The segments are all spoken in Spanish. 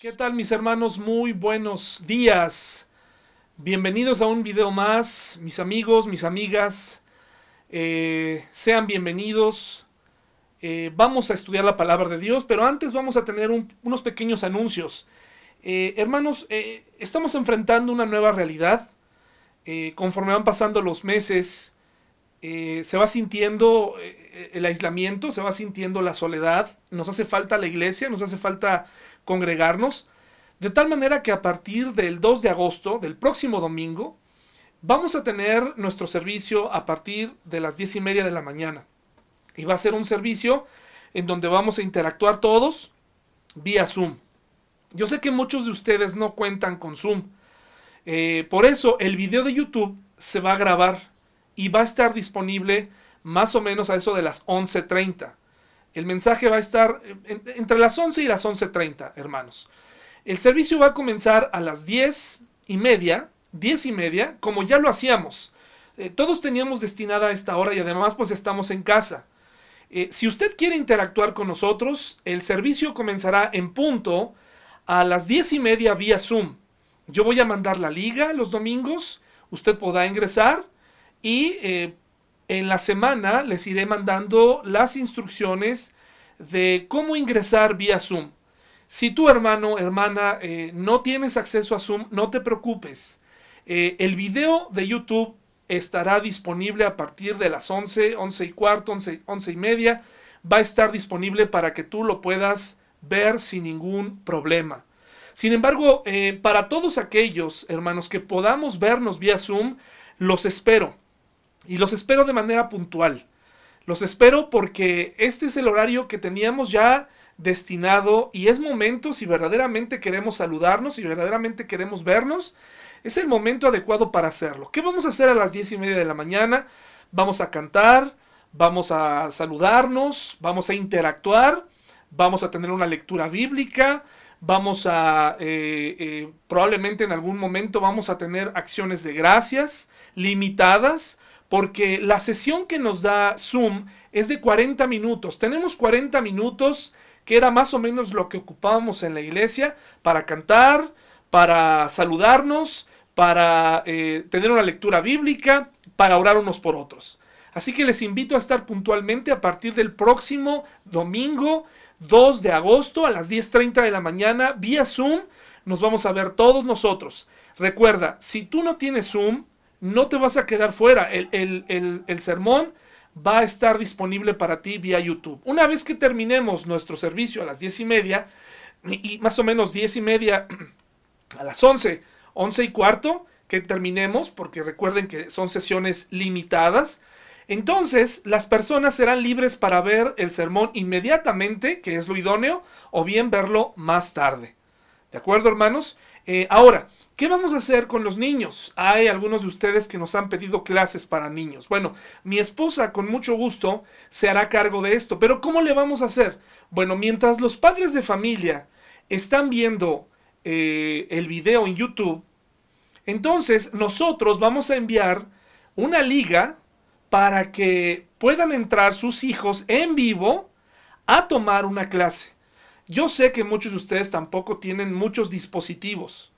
¿Qué tal mis hermanos? Muy buenos días. Bienvenidos a un video más, mis amigos, mis amigas. Eh, sean bienvenidos. Eh, vamos a estudiar la palabra de Dios, pero antes vamos a tener unos pequeños anuncios. Eh, hermanos, estamos enfrentando una nueva realidad. conforme van pasando los meses, se va sintiendo el aislamiento, se va sintiendo la soledad. Nos hace falta la iglesia, nos hace falta congregarnos, de tal manera que a partir del 2 de agosto, del próximo domingo, vamos a tener nuestro servicio a partir de las 10 y media de la mañana. Y va a ser un servicio en donde vamos a interactuar todos vía Zoom. Yo sé que muchos de ustedes no cuentan con Zoom. Eh, por eso el video de YouTube se va a grabar y va a estar disponible más o menos a eso de las 11.30. El mensaje va a estar entre las 11 y las 11.30, hermanos. El servicio va a comenzar a las 10 y media, 10 y media, como ya lo hacíamos. Eh, todos teníamos destinada a esta hora y además pues estamos en casa. Eh, si usted quiere interactuar con nosotros, el servicio comenzará en punto a las 10 y media vía Zoom. Yo voy a mandar la liga los domingos, usted podrá ingresar y eh, en la semana les iré mandando las instrucciones de cómo ingresar vía Zoom. Si tu hermano, hermana, eh, no tienes acceso a Zoom, no te preocupes. Eh, el video de YouTube estará disponible a partir de las 11, 11 y cuarto, 11, 11 y media. Va a estar disponible para que tú lo puedas ver sin ningún problema. Sin embargo, eh, para todos aquellos hermanos que podamos vernos vía Zoom, los espero. Y los espero de manera puntual. Los espero porque este es el horario que teníamos ya destinado y es momento, si verdaderamente queremos saludarnos, si verdaderamente queremos vernos, es el momento adecuado para hacerlo. ¿Qué vamos a hacer a las diez y media de la mañana? Vamos a cantar, vamos a saludarnos, vamos a interactuar, vamos a tener una lectura bíblica, vamos a, eh, eh, probablemente en algún momento vamos a tener acciones de gracias limitadas, porque la sesión que nos da Zoom es de 40 minutos. Tenemos 40 minutos, que era más o menos lo que ocupábamos en la iglesia, para cantar, para saludarnos, para eh, tener una lectura bíblica, para orar unos por otros. Así que les invito a estar puntualmente a partir del próximo domingo 2 de agosto a las 10.30 de la mañana vía Zoom. Nos vamos a ver todos nosotros. Recuerda, si tú no tienes Zoom, no te vas a quedar fuera. El, sermón va a estar disponible para ti vía YouTube. Una vez que terminemos nuestro servicio a las diez y media, y, más o menos diez y media a las once, once y cuarto, que terminemos, porque recuerden que son sesiones limitadas. Entonces, las personas serán libres para ver el sermón inmediatamente, que es lo idóneo, o bien verlo más tarde. ¿De acuerdo, hermanos? Eh, ahora, ¿Qué vamos a hacer con los niños? Hay algunos de ustedes que nos han pedido clases para niños. Bueno, mi esposa con mucho gusto se hará cargo de esto, pero ¿cómo le vamos a hacer? Bueno, mientras los padres de familia están viendo eh, el video en YouTube, entonces nosotros vamos a enviar una liga para que puedan entrar sus hijos en vivo a tomar una clase. Yo sé que muchos de ustedes tampoco tienen muchos dispositivos.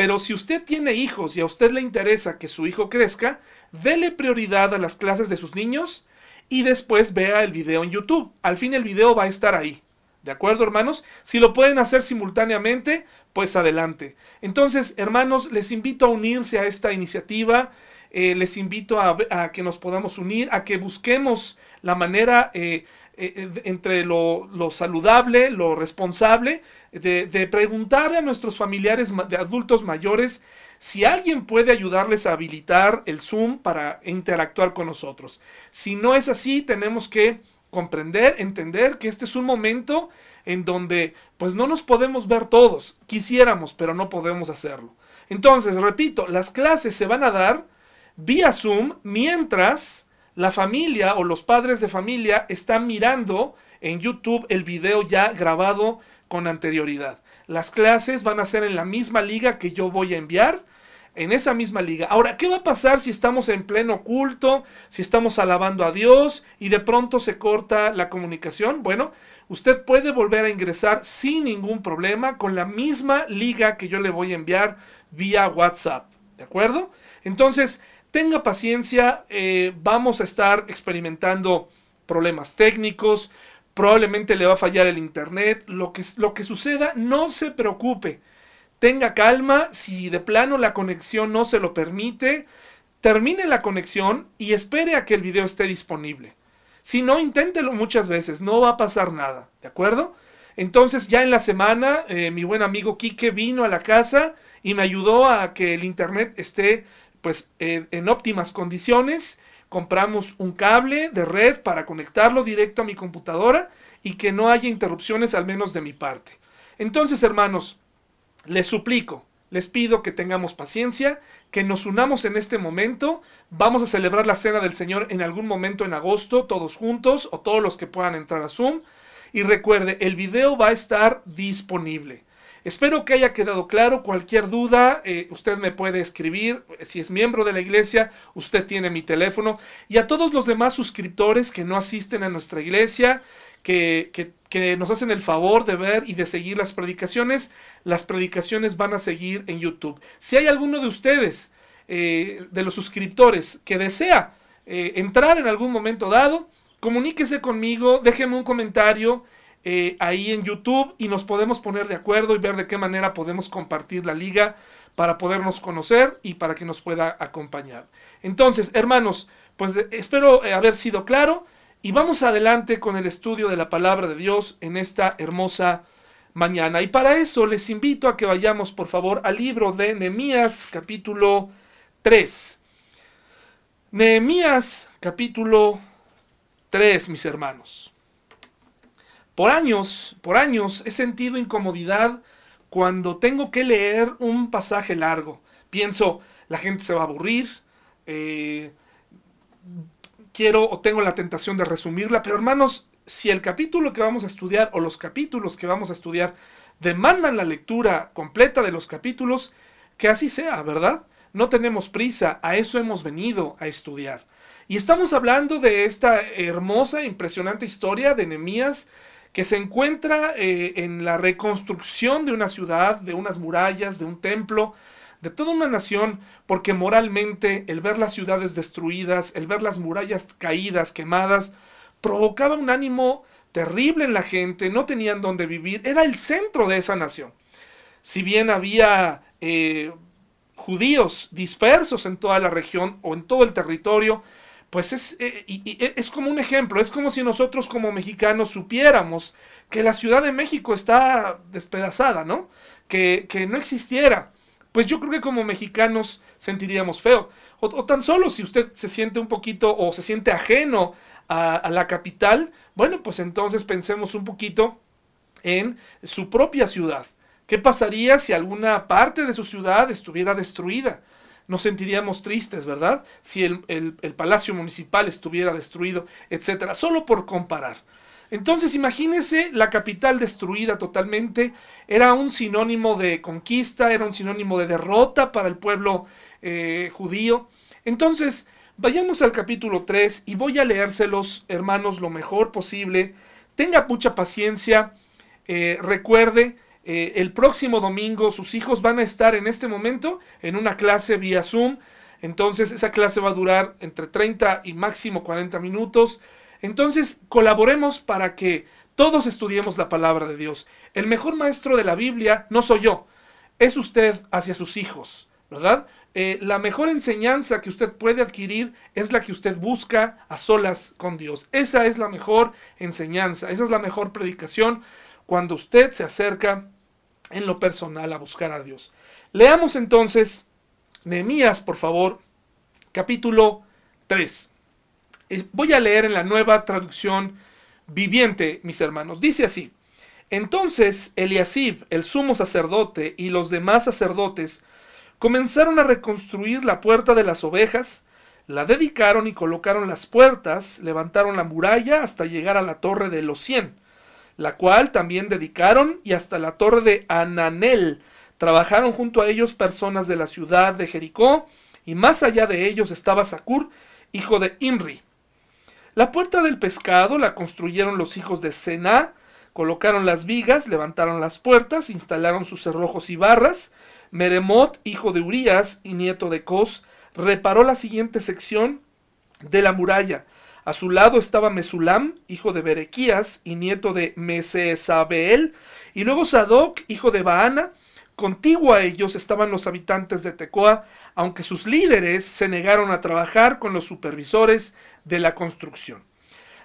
Pero si usted tiene hijos y a usted le interesa que su hijo crezca, dele prioridad a las clases de sus niños y después vea el video en YouTube. Al fin el video va a estar ahí. ¿De acuerdo, hermanos? Si lo pueden hacer simultáneamente, pues adelante. Entonces, hermanos, les invito a unirse a esta iniciativa. Eh, les invito a, que nos podamos unir, a que busquemos la manera eh, entre lo, saludable, lo responsable, de, de preguntarle a nuestros familiares de adultos mayores si alguien puede ayudarles a habilitar el Zoom para interactuar con nosotros. Si no es así, tenemos que comprender, entender que este es un momento en donde pues no nos podemos ver todos. Quisiéramos, pero no podemos hacerlo. Entonces, repito, las clases se van a dar vía Zoom mientras la familia o los padres de familia están mirando en YouTube el video ya grabado con anterioridad. Las clases van a ser en la misma liga que yo voy a enviar. en esa misma liga. Ahora, ¿qué va a pasar si estamos en pleno culto, si estamos alabando a Dios y de pronto se corta la comunicación? Bueno, usted puede volver a ingresar sin ningún problema con la misma liga que yo le voy a enviar vía WhatsApp. ¿De acuerdo? Entonces, tenga paciencia, eh, vamos a estar experimentando problemas técnicos, probablemente le va a fallar el internet, lo que, lo que suceda, no se preocupe tenga calma, si de plano la conexión no se lo permite, termine la conexión y espere a que el video esté disponible. Si no, inténtelo muchas veces, no va a pasar nada, ¿de acuerdo? Entonces ya en la semana eh, mi buen amigo Quique vino a la casa y me ayudó a que el internet esté pues en óptimas condiciones. Compramos un cable de red para conectarlo directo a mi computadora y que no haya interrupciones al menos de mi parte. Entonces hermanos, les suplico, les pido que tengamos paciencia, que nos unamos en este momento. Vamos a celebrar la Cena del Señor en algún momento en agosto, todos juntos o todos los que puedan entrar a Zoom. Y recuerde, el video va a estar disponible. Espero que haya quedado claro. Cualquier duda, eh, usted me puede escribir. Si es miembro de la iglesia, usted tiene mi teléfono. Y a todos los demás suscriptores que no asisten a nuestra iglesia, que, que, nos hacen el favor de ver y de seguir las predicaciones, las predicaciones van a seguir en YouTube. Si hay alguno de ustedes, eh, de los suscriptores, que desea eh, entrar en algún momento dado, comuníquese conmigo, déjeme un comentario eh, ahí en YouTube y nos podemos poner de acuerdo y ver de qué manera podemos compartir la liga para podernos conocer y para que nos pueda acompañar. Entonces, hermanos, pues espero haber sido claro. Y vamos adelante con el estudio de la palabra de Dios en esta hermosa mañana. Y para eso les invito a que vayamos, por favor, al libro de Nehemías capítulo 3. Nehemías capítulo 3, mis hermanos. Por años, por años he sentido incomodidad cuando tengo que leer un pasaje largo. Pienso, la gente se va a aburrir, eh, quiero o tengo la tentación de resumirla, pero hermanos, si el capítulo que vamos a estudiar o los capítulos que vamos a estudiar demandan la lectura completa de los capítulos, que así sea, ¿verdad? No tenemos prisa, a eso hemos venido a estudiar. Y estamos hablando de esta hermosa, impresionante historia de Nehemías que se encuentra eh, en la reconstrucción de una ciudad, de unas murallas, de un templo, de toda una nación, porque moralmente el ver las ciudades destruidas, el ver las murallas caídas, quemadas, provocaba un ánimo terrible en la gente, no tenían dónde vivir, era el centro de esa nación. Si bien había eh, judíos dispersos en toda la región o en todo el territorio, pues es, eh, es como un ejemplo, es como si nosotros como mexicanos supiéramos que la Ciudad de México está despedazada, ¿no? Que, que no existiera pues yo creo que como mexicanos sentiríamos feo. O, tan solo si usted se siente un poquito o se siente ajeno a, la capital, bueno, pues entonces pensemos un poquito en su propia ciudad. ¿Qué pasaría si alguna parte de su ciudad estuviera destruida? Nos sentiríamos tristes, ¿verdad? Si el, el palacio municipal estuviera destruido, etcétera. Solo por comparar. Entonces imagínese la capital destruida totalmente, era un sinónimo de conquista, era un sinónimo de derrota para el pueblo eh, judío. Entonces, vayamos al capítulo 3 y voy a leérselos, hermanos, lo mejor posible. Tenga mucha paciencia, eh, recuerde, eh, el próximo domingo sus hijos van a estar en este momento en una clase vía Zoom. Entonces esa clase va a durar entre 30 y máximo 40 minutos. Entonces, colaboremos para que todos estudiemos la palabra de Dios. El mejor maestro de la Biblia no soy yo, es usted hacia sus hijos, ¿verdad? Eh, la mejor enseñanza que usted puede adquirir es la que usted busca a solas con Dios. Esa es la mejor enseñanza, esa es la mejor predicación cuando usted se acerca en lo personal a buscar a Dios. Leamos entonces Nehemías, por favor, capítulo 3 voy a leer en la nueva traducción viviente, mis hermanos. Dice así. Entonces Eliasib, el sumo sacerdote, y los demás sacerdotes comenzaron a reconstruir la puerta de las ovejas, la dedicaron y colocaron las puertas, levantaron la muralla hasta llegar a la torre de los cien, la cual también dedicaron y hasta la torre de Ananel, Trabajaron junto a ellos personas de la ciudad de Jericó, y más allá de ellos estaba Sacur, hijo de Imri. La puerta del pescado la construyeron los hijos de Sená, colocaron las vigas, levantaron las puertas, instalaron sus cerrojos y barras. Meremot, hijo de Urías y nieto de Cos, reparó la siguiente sección de la muralla. A su lado estaba Mesulam, hijo de Berequías y nieto de Mesesabeel, y luego Sadoc, hijo de Baana, Contiguo a ellos estaban los habitantes de Tecoa, aunque sus líderes se negaron a trabajar con los supervisores de la construcción.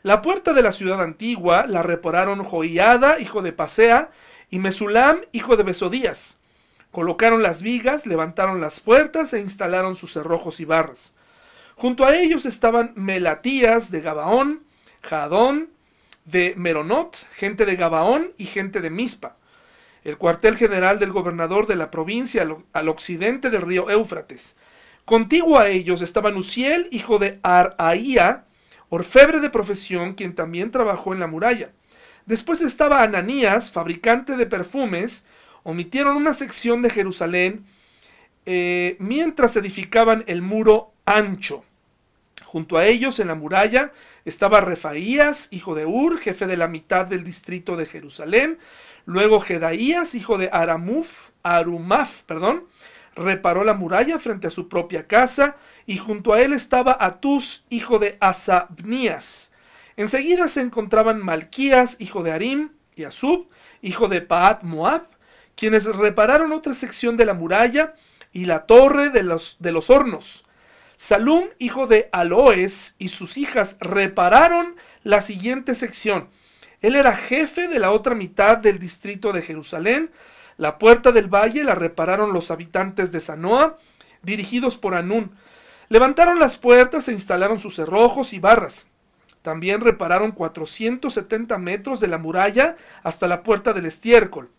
La puerta de la ciudad antigua la repararon Joiada, hijo de Pasea, y Mesulam, hijo de Besodías. Colocaron las vigas, levantaron las puertas e instalaron sus cerrojos y barras. Junto a ellos estaban Melatías de Gabaón, Jadón de Meronot, gente de Gabaón y gente de Mispa el cuartel general del gobernador de la provincia al, occidente del río Éufrates. Contiguo a ellos estaban Uziel, hijo de Araía, orfebre de profesión, quien también trabajó en la muralla. Después estaba Ananías, fabricante de perfumes. Omitieron una sección de Jerusalén eh, mientras edificaban el muro ancho. Junto a ellos, en la muralla, estaba Refaías, hijo de Ur, jefe de la mitad del distrito de Jerusalén, Luego Jedaías, hijo de Aramuf, Arumaf, perdón, reparó la muralla frente a su propia casa, y junto a él estaba Atus, hijo de Asabnías. Enseguida se encontraban Malquías, hijo de Arim, y Asub, hijo de Paat Moab, quienes repararon otra sección de la muralla y la torre de los, de los hornos. Salum, hijo de Aloes, y sus hijas repararon la siguiente sección, él era jefe de la otra mitad del distrito de Jerusalén. La puerta del valle la repararon los habitantes de Sanoa, dirigidos por Anún. Levantaron las puertas e instalaron sus cerrojos y barras. También repararon 470 metros de la muralla hasta la puerta del estiércol.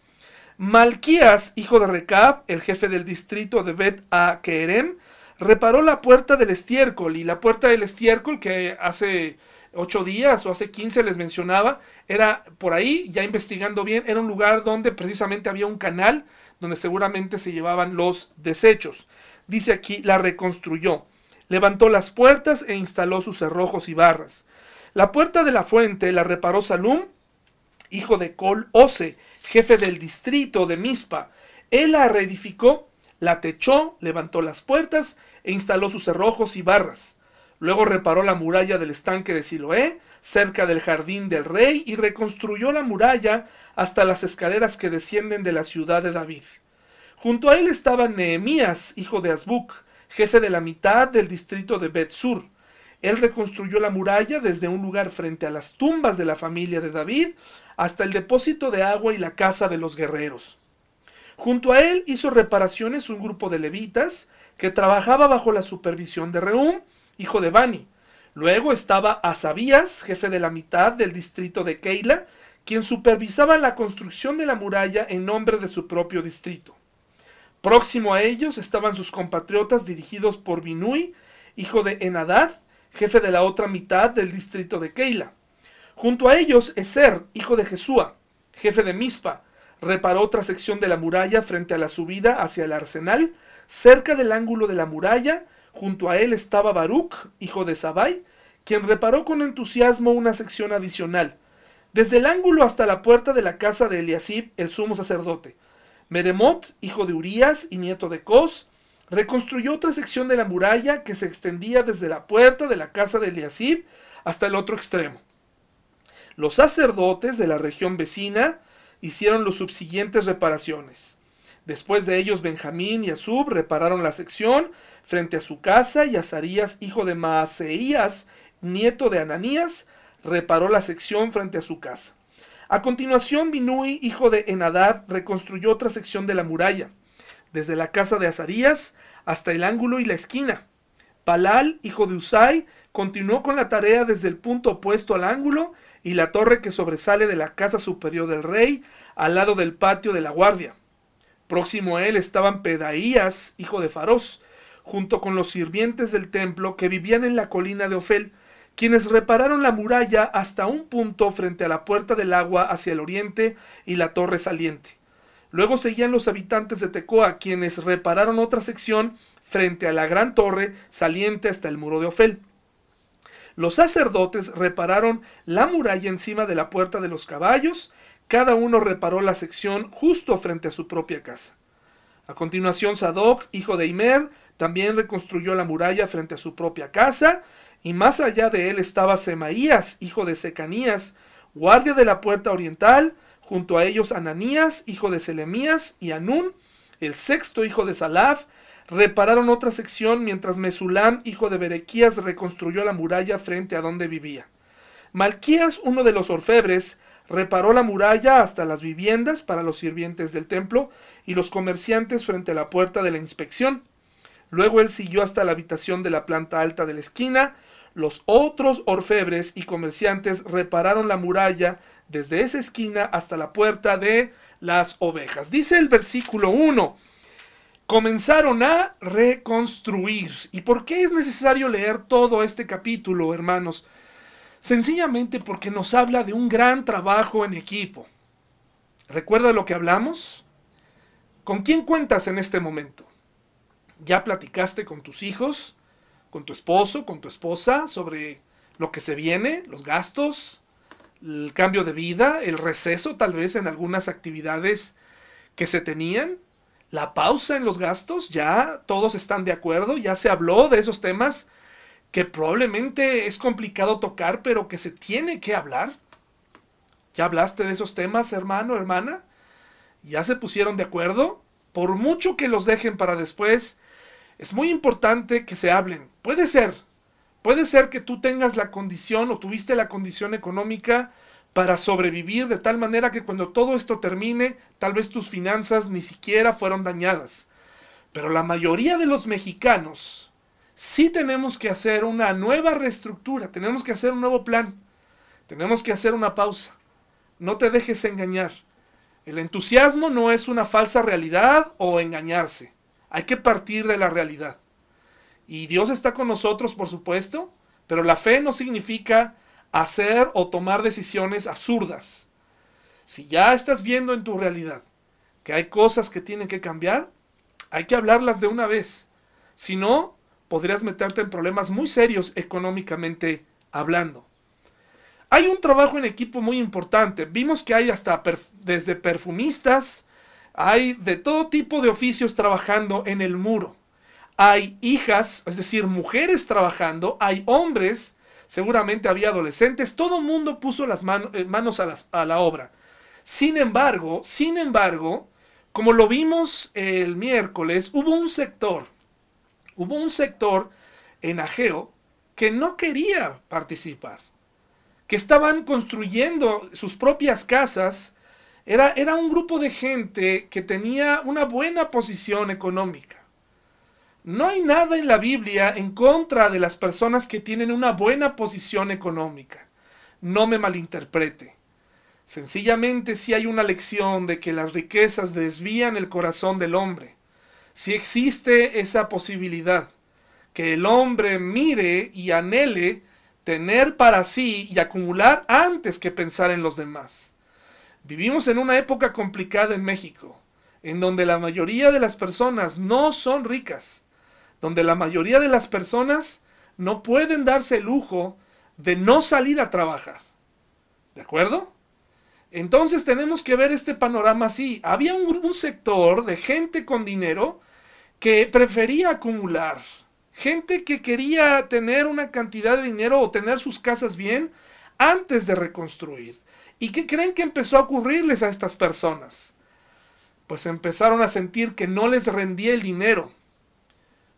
Malquías, hijo de Recab, el jefe del distrito de Bet a Kerem, reparó la puerta del estiércol y la puerta del estiércol que hace ocho días o hace 15 les mencionaba, era por ahí, ya investigando bien, era un lugar donde precisamente había un canal donde seguramente se llevaban los desechos. Dice aquí, la reconstruyó, levantó las puertas e instaló sus cerrojos y barras. La puerta de la fuente la reparó Salum, hijo de Col Ose, jefe del distrito de Mispa. Él la reedificó, la techó, levantó las puertas e instaló sus cerrojos y barras. Luego reparó la muralla del estanque de Siloé, cerca del jardín del rey, y reconstruyó la muralla hasta las escaleras que descienden de la ciudad de David. Junto a él estaba Nehemías, hijo de Azbuc, jefe de la mitad del distrito de Bet-Sur. Él reconstruyó la muralla desde un lugar frente a las tumbas de la familia de David hasta el depósito de agua y la casa de los guerreros. Junto a él hizo reparaciones un grupo de levitas que trabajaba bajo la supervisión de Reum, hijo de Bani. Luego estaba Asabías, jefe de la mitad del distrito de Keila, quien supervisaba la construcción de la muralla en nombre de su propio distrito. Próximo a ellos estaban sus compatriotas dirigidos por Binui, hijo de Enadad, jefe de la otra mitad del distrito de Keila. Junto a ellos, Eser, hijo de Jesúa, jefe de Mispa, reparó otra sección de la muralla frente a la subida hacia el arsenal, cerca del ángulo de la muralla, Junto a él estaba Baruch, hijo de Sabai, quien reparó con entusiasmo una sección adicional, desde el ángulo hasta la puerta de la casa de Eliasib, el sumo sacerdote. Meremot, hijo de Urías y nieto de Cos, reconstruyó otra sección de la muralla que se extendía desde la puerta de la casa de Eliasib hasta el otro extremo. Los sacerdotes de la región vecina hicieron las subsiguientes reparaciones. Después de ellos Benjamín y Asub repararon la sección frente a su casa y Azarías, hijo de Maaseías, nieto de Ananías, reparó la sección frente a su casa. A continuación, Binui, hijo de Enadad, reconstruyó otra sección de la muralla, desde la casa de Azarías hasta el ángulo y la esquina. Palal, hijo de Usai, continuó con la tarea desde el punto opuesto al ángulo y la torre que sobresale de la casa superior del rey, al lado del patio de la guardia. Próximo a él estaban Pedaías, hijo de Faros, junto con los sirvientes del templo que vivían en la colina de Ofel, quienes repararon la muralla hasta un punto frente a la puerta del agua hacia el oriente y la torre saliente. Luego seguían los habitantes de Tecoa, quienes repararon otra sección frente a la gran torre saliente hasta el muro de Ofel. Los sacerdotes repararon la muralla encima de la puerta de los caballos, cada uno reparó la sección justo frente a su propia casa. A continuación, Sadoc, hijo de Imer, también reconstruyó la muralla frente a su propia casa, y más allá de él estaba Semaías, hijo de Secanías, guardia de la puerta oriental, junto a ellos Ananías, hijo de Selemías, y Anún, el sexto hijo de Salaf, repararon otra sección mientras Mesulam, hijo de Berequías, reconstruyó la muralla frente a donde vivía. Malquías, uno de los orfebres, reparó la muralla hasta las viviendas para los sirvientes del templo y los comerciantes frente a la puerta de la inspección. Luego él siguió hasta la habitación de la planta alta de la esquina. Los otros orfebres y comerciantes repararon la muralla desde esa esquina hasta la puerta de las ovejas. Dice el versículo 1, comenzaron a reconstruir. ¿Y por qué es necesario leer todo este capítulo, hermanos? Sencillamente porque nos habla de un gran trabajo en equipo. ¿Recuerda lo que hablamos? ¿Con quién cuentas en este momento? ¿Ya platicaste con tus hijos, con tu esposo, con tu esposa sobre lo que se viene, los gastos, el cambio de vida, el receso tal vez en algunas actividades que se tenían? la pausa en los gastos, ya todos están de acuerdo, ya se habló de esos temas que probablemente es complicado tocar, pero que se tiene que hablar. ¿Ya hablaste de esos temas, hermano, hermana? ¿Ya se pusieron de acuerdo? Por mucho que los dejen para después, es muy importante que se hablen. Puede ser, puede ser que tú tengas la condición o tuviste la condición económica para sobrevivir de tal manera que cuando todo esto termine, tal vez tus finanzas ni siquiera fueron dañadas. Pero la mayoría de los mexicanos sí tenemos que hacer una nueva reestructura, tenemos que hacer un nuevo plan, tenemos que hacer una pausa. No te dejes engañar. El entusiasmo no es una falsa realidad o engañarse. Hay que partir de la realidad. Y Dios está con nosotros, por supuesto, pero la fe no significa hacer o tomar decisiones absurdas. Si ya estás viendo en tu realidad que hay cosas que tienen que cambiar, hay que hablarlas de una vez. Si no, podrías meterte en problemas muy serios económicamente hablando. Hay un trabajo en equipo muy importante. Vimos que hay hasta desde perfumistas, hay de todo tipo de oficios trabajando en el muro. Hay hijas, es decir, mujeres trabajando, hay hombres seguramente había adolescentes, todo el mundo puso las eh, manos a, a la obra. Sin embargo, sin embargo, como lo vimos el miércoles, hubo un sector, hubo un sector en Ageo que no quería participar, que estaban construyendo sus propias casas. Era, era un grupo de gente que tenía una buena posición económica. No hay nada en la Biblia en contra de las personas que tienen una buena posición económica. No me malinterprete. Sencillamente si hay una lección de que las riquezas desvían el corazón del hombre. Si existe esa posibilidad, que el hombre mire y anhele tener para sí y acumular antes que pensar en los demás. Vivimos en una época complicada en México, en donde la mayoría de las personas no son ricas donde la mayoría de las personas no pueden darse el lujo de no salir a trabajar. ¿De acuerdo? Entonces tenemos que ver este panorama así. Había un, sector de gente con dinero que prefería acumular. Gente que quería tener una cantidad de dinero o tener sus casas bien antes de reconstruir. ¿Y qué creen que empezó a ocurrirles a estas personas? Pues empezaron a sentir que no les rendía el dinero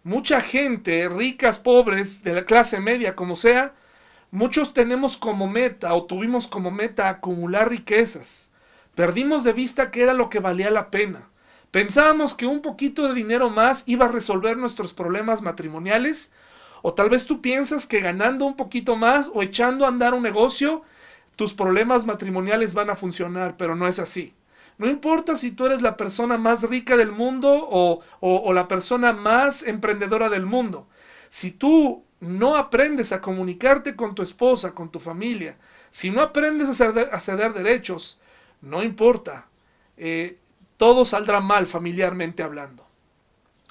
mucha gente, ricas, pobres, de la clase media, como sea, muchos tenemos como meta o tuvimos como meta acumular riquezas. Perdimos de vista que era lo que valía la pena. Pensábamos que un poquito de dinero más iba a resolver nuestros problemas matrimoniales. O tal vez tú piensas que ganando un poquito más o echando a andar un negocio, tus problemas matrimoniales van a funcionar, pero no es así. No importa si tú eres la persona más rica del mundo o, la persona más emprendedora del mundo. Si tú no aprendes a comunicarte con tu esposa, con tu familia, si no aprendes a ceder, derechos, no importa. Eh, todo saldrá mal familiarmente hablando.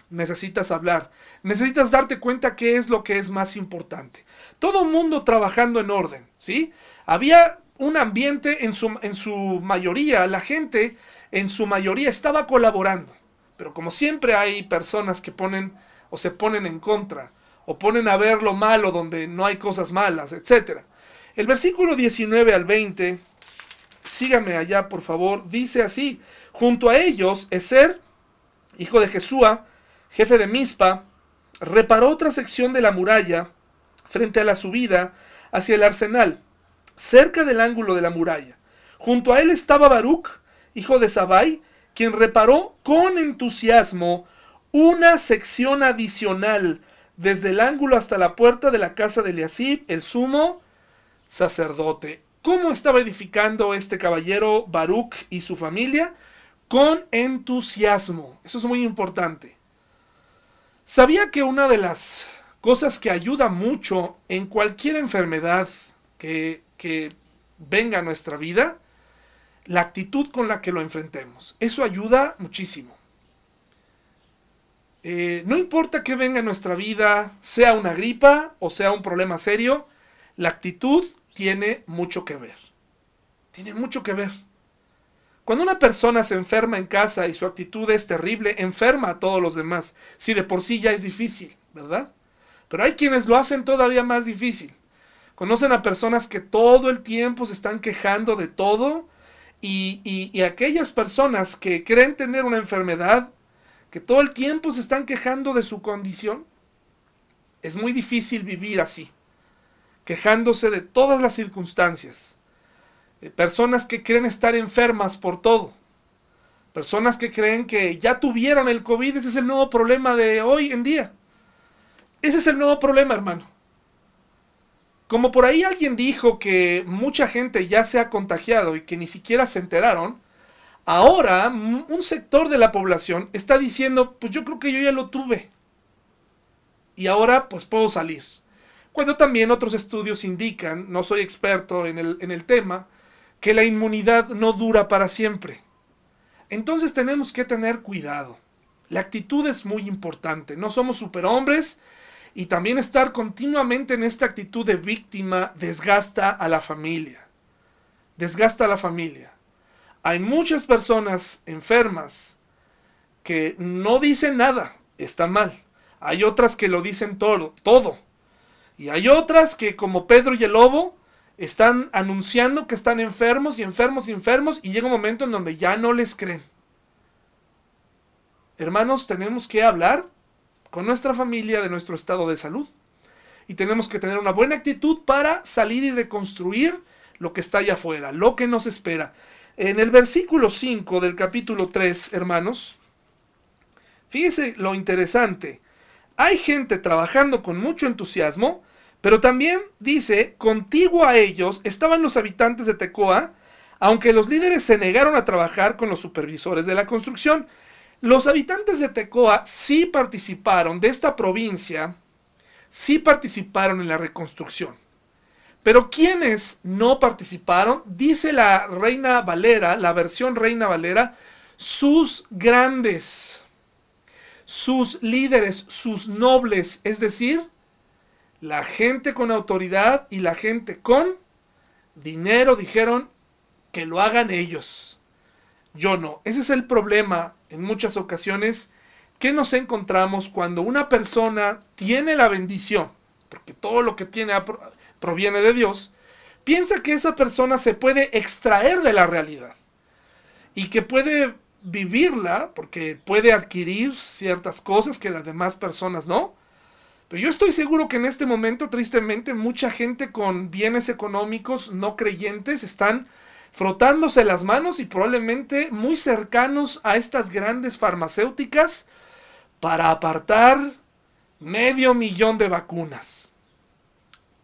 Necesitas hablar, necesitas darte cuenta qué es lo que es más importante. Todo mundo trabajando en orden, ¿sí? Había un ambiente en su, en su mayoría, la gente en su mayoría estaba colaborando. Pero como siempre hay personas que ponen o se ponen en contra, o ponen a ver lo malo donde no hay cosas malas, etc. El versículo 19 al 20, sígame allá por favor, dice así, junto a ellos, Eser, hijo de Jesúa, jefe de Mispa, reparó otra sección de la muralla frente a la subida hacia el arsenal, cerca del ángulo de la muralla. Junto a él estaba Baruch, hijo de Sabai, quien reparó con entusiasmo una sección adicional desde el ángulo hasta la puerta de la casa de Eliasib, el sumo sacerdote. ¿Cómo estaba edificando este caballero Baruch y su familia? Con entusiasmo. Eso es muy importante. Sabía que una de las cosas que ayuda mucho en cualquier enfermedad que, que venga a nuestra vida, la actitud con la que lo enfrentemos. Eso ayuda muchísimo. Eh, no importa que venga en nuestra vida, sea una gripa o sea un problema serio, la actitud tiene mucho que ver. Tiene mucho que ver. Cuando una persona se enferma en casa y su actitud es terrible, enferma a todos los demás. Si de por sí ya es difícil, ¿verdad? Pero hay quienes lo hacen todavía más difícil. Conocen a personas que todo el tiempo se están quejando de todo y, y aquellas personas que creen tener una enfermedad que todo el tiempo se están quejando de su condición, es muy difícil vivir así, quejándose de todas las circunstancias. Eh, personas que creen estar enfermas por todo. Personas que creen que ya tuvieron el COVID, ese es el nuevo problema de hoy en día. Ese es el nuevo problema, hermano. Como por ahí alguien dijo que mucha gente ya se ha contagiado y que ni siquiera se enteraron, Ahora, un sector de la población está diciendo, pues yo creo que yo ya lo tuve. Y ahora, pues puedo salir. Cuando también otros estudios indican, no soy experto en el, en el tema, que la inmunidad no dura para siempre. Entonces tenemos que tener cuidado. La actitud es muy importante. No somos superhombres y también estar continuamente en esta actitud de víctima desgasta a la familia. Desgasta a la familia. Hay muchas personas enfermas que no dicen nada, está mal. Hay otras que lo dicen todo, todo. Y hay otras que como Pedro y el lobo están anunciando que están enfermos y enfermos y enfermos y llega un momento en donde ya no les creen. Hermanos, tenemos que hablar con nuestra familia de nuestro estado de salud. Y tenemos que tener una buena actitud para salir y reconstruir lo que está allá afuera, lo que nos espera. En el versículo 5 del capítulo 3, hermanos, fíjese lo interesante. Hay gente trabajando con mucho entusiasmo, pero también dice, contigo a ellos estaban los habitantes de Tecoa, aunque los líderes se negaron a trabajar con los supervisores de la construcción. Los habitantes de Tecoa sí participaron de esta provincia, sí participaron en la reconstrucción. Pero quienes no participaron, dice la Reina Valera, la versión Reina Valera, sus grandes, sus líderes, sus nobles, es decir, la gente con autoridad y la gente con dinero dijeron que lo hagan ellos. Yo no. Ese es el problema en muchas ocasiones que nos encontramos cuando una persona tiene la bendición, porque todo lo que tiene proviene de Dios, piensa que esa persona se puede extraer de la realidad y que puede vivirla porque puede adquirir ciertas cosas que las demás personas no. Pero yo estoy seguro que en este momento, tristemente, mucha gente con bienes económicos no creyentes están frotándose las manos y probablemente muy cercanos a estas grandes farmacéuticas para apartar medio millón de vacunas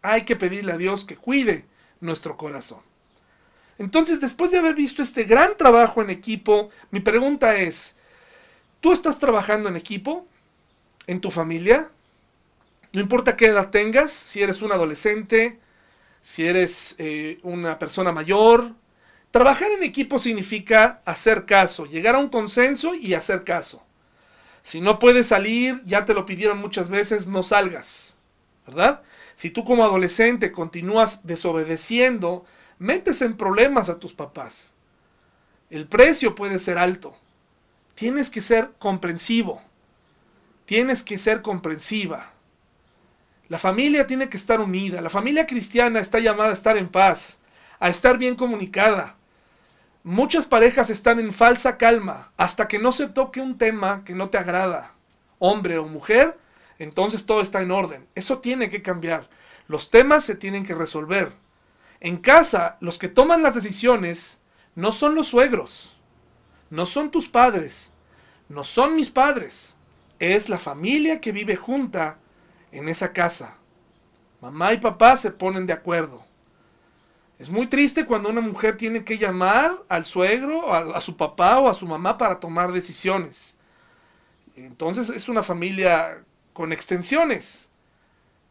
hay que pedirle a Dios que cuide nuestro corazón. Entonces, después de haber visto este gran trabajo en equipo, mi pregunta es, ¿tú estás trabajando en equipo? ¿En tu familia? No importa qué edad tengas, si eres un adolescente, si eres eh, una persona mayor, Trabajar en equipo significa hacer caso, llegar a un consenso y hacer caso. Si no puedes salir, ya te lo pidieron muchas veces, no salgas, ¿verdad? Si tú como adolescente continúas desobedeciendo, metes en problemas a tus papás. El precio puede ser alto. Tienes que ser comprensivo. Tienes que ser comprensiva. La familia tiene que estar unida. La familia cristiana está llamada a estar en paz, a estar bien comunicada. Muchas parejas están en falsa calma hasta que no se toque un tema que no te agrada, hombre o mujer, entonces todo está en orden. Eso tiene que cambiar. Los temas se tienen que resolver. En casa, los que toman las decisiones no son los suegros, no son tus padres, no son mis padres. Es la familia que vive junta en esa casa. Mamá y papá se ponen de acuerdo. Es muy triste cuando una mujer tiene que llamar al suegro, a, su papá o a su mamá para tomar decisiones. Entonces es una familia con extensiones.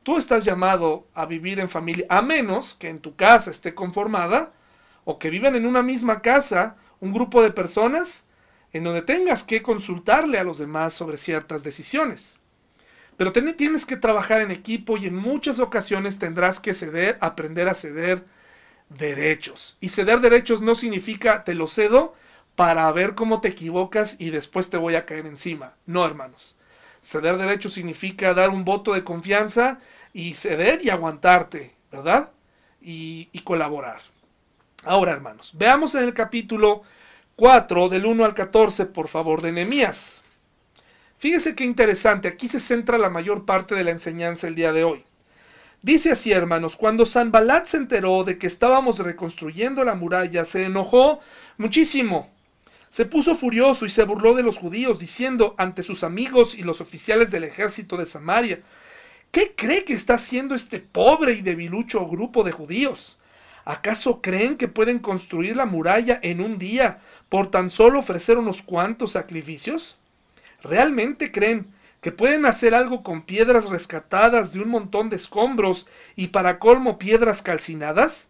Tú estás llamado a vivir en familia, a menos que en tu casa esté conformada o que vivan en una misma casa un grupo de personas en donde tengas que consultarle a los demás sobre ciertas decisiones. Pero tienes que trabajar en equipo y en muchas ocasiones tendrás que ceder, aprender a ceder derechos. Y ceder derechos no significa te lo cedo para ver cómo te equivocas y después te voy a caer encima. No, hermanos. Ceder derechos significa dar un voto de confianza y ceder y aguantarte, ¿verdad? Y, y colaborar. Ahora, hermanos, veamos en el capítulo 4 del 1 al 14, por favor, de Nehemías. Fíjese qué interesante, aquí se centra la mayor parte de la enseñanza el día de hoy. Dice así, hermanos, cuando Sanbalat se enteró de que estábamos reconstruyendo la muralla, se enojó muchísimo se puso furioso y se burló de los judíos, diciendo ante sus amigos y los oficiales del ejército de Samaria, ¿qué cree que está haciendo este pobre y debilucho grupo de judíos? ¿Acaso creen que pueden construir la muralla en un día por tan solo ofrecer unos cuantos sacrificios? ¿Realmente creen que pueden hacer algo con piedras rescatadas de un montón de escombros y para colmo piedras calcinadas?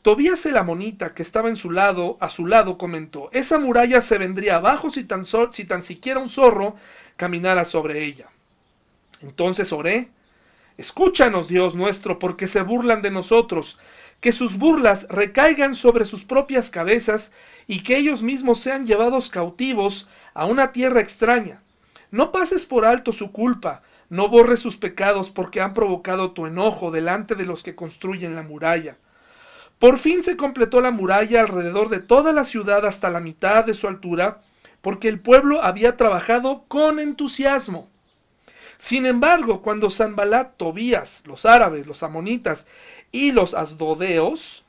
Tobías el amonita, que estaba en su lado, a su lado, comentó, esa muralla se vendría abajo si tan, si tan siquiera un zorro caminara sobre ella. Entonces oré, escúchanos, Dios nuestro, porque se burlan de nosotros, que sus burlas recaigan sobre sus propias cabezas y que ellos mismos sean llevados cautivos a una tierra extraña. No pases por alto su culpa, no borres sus pecados porque han provocado tu enojo delante de los que construyen la muralla. Por fin se completó la muralla alrededor de toda la ciudad hasta la mitad de su altura, porque el pueblo había trabajado con entusiasmo. Sin embargo, cuando Sanbalat, Tobías, los árabes, los amonitas y los asdodeos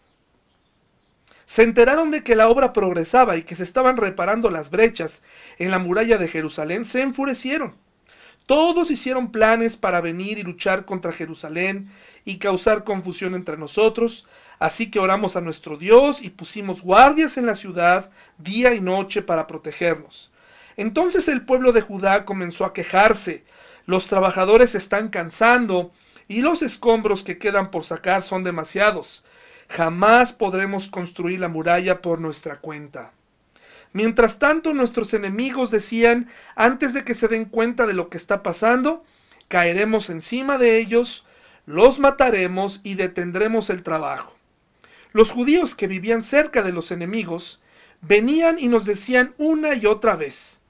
se enteraron de que la obra progresaba y que se estaban reparando las brechas en la muralla de Jerusalén, se enfurecieron. Todos hicieron planes para venir y luchar contra Jerusalén y causar confusión entre nosotros, Así que oramos a nuestro Dios y pusimos guardias en la ciudad día y noche para protegernos. Entonces el pueblo de Judá comenzó a quejarse. Los trabajadores están cansando y los escombros que quedan por sacar son demasiados. Jamás podremos construir la muralla por nuestra cuenta. Mientras tanto, nuestros enemigos decían, antes de que se den cuenta de lo que está pasando, caeremos encima de ellos, los mataremos y detendremos el trabajo. Los judíos que vivían cerca de los enemigos venían y nos decían una y otra vez,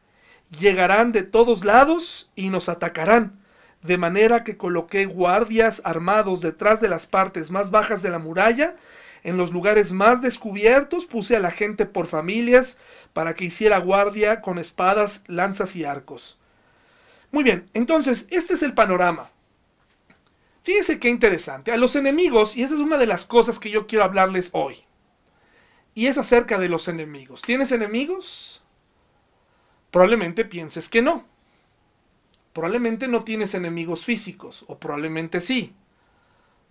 llegarán de todos lados y nos atacarán, de manera que coloqué guardias armados detrás de las partes más bajas de la muralla, en los lugares más descubiertos puse a la gente por familias para que hiciera guardia con espadas, lanzas y arcos. Muy bien, entonces este es el panorama. Fíjense qué interesante. A los enemigos, y esa es una de las cosas que yo quiero hablarles hoy. Y es acerca de los enemigos. ¿Tienes enemigos? Probablemente pienses que no. Probablemente no tienes enemigos físicos, o probablemente sí.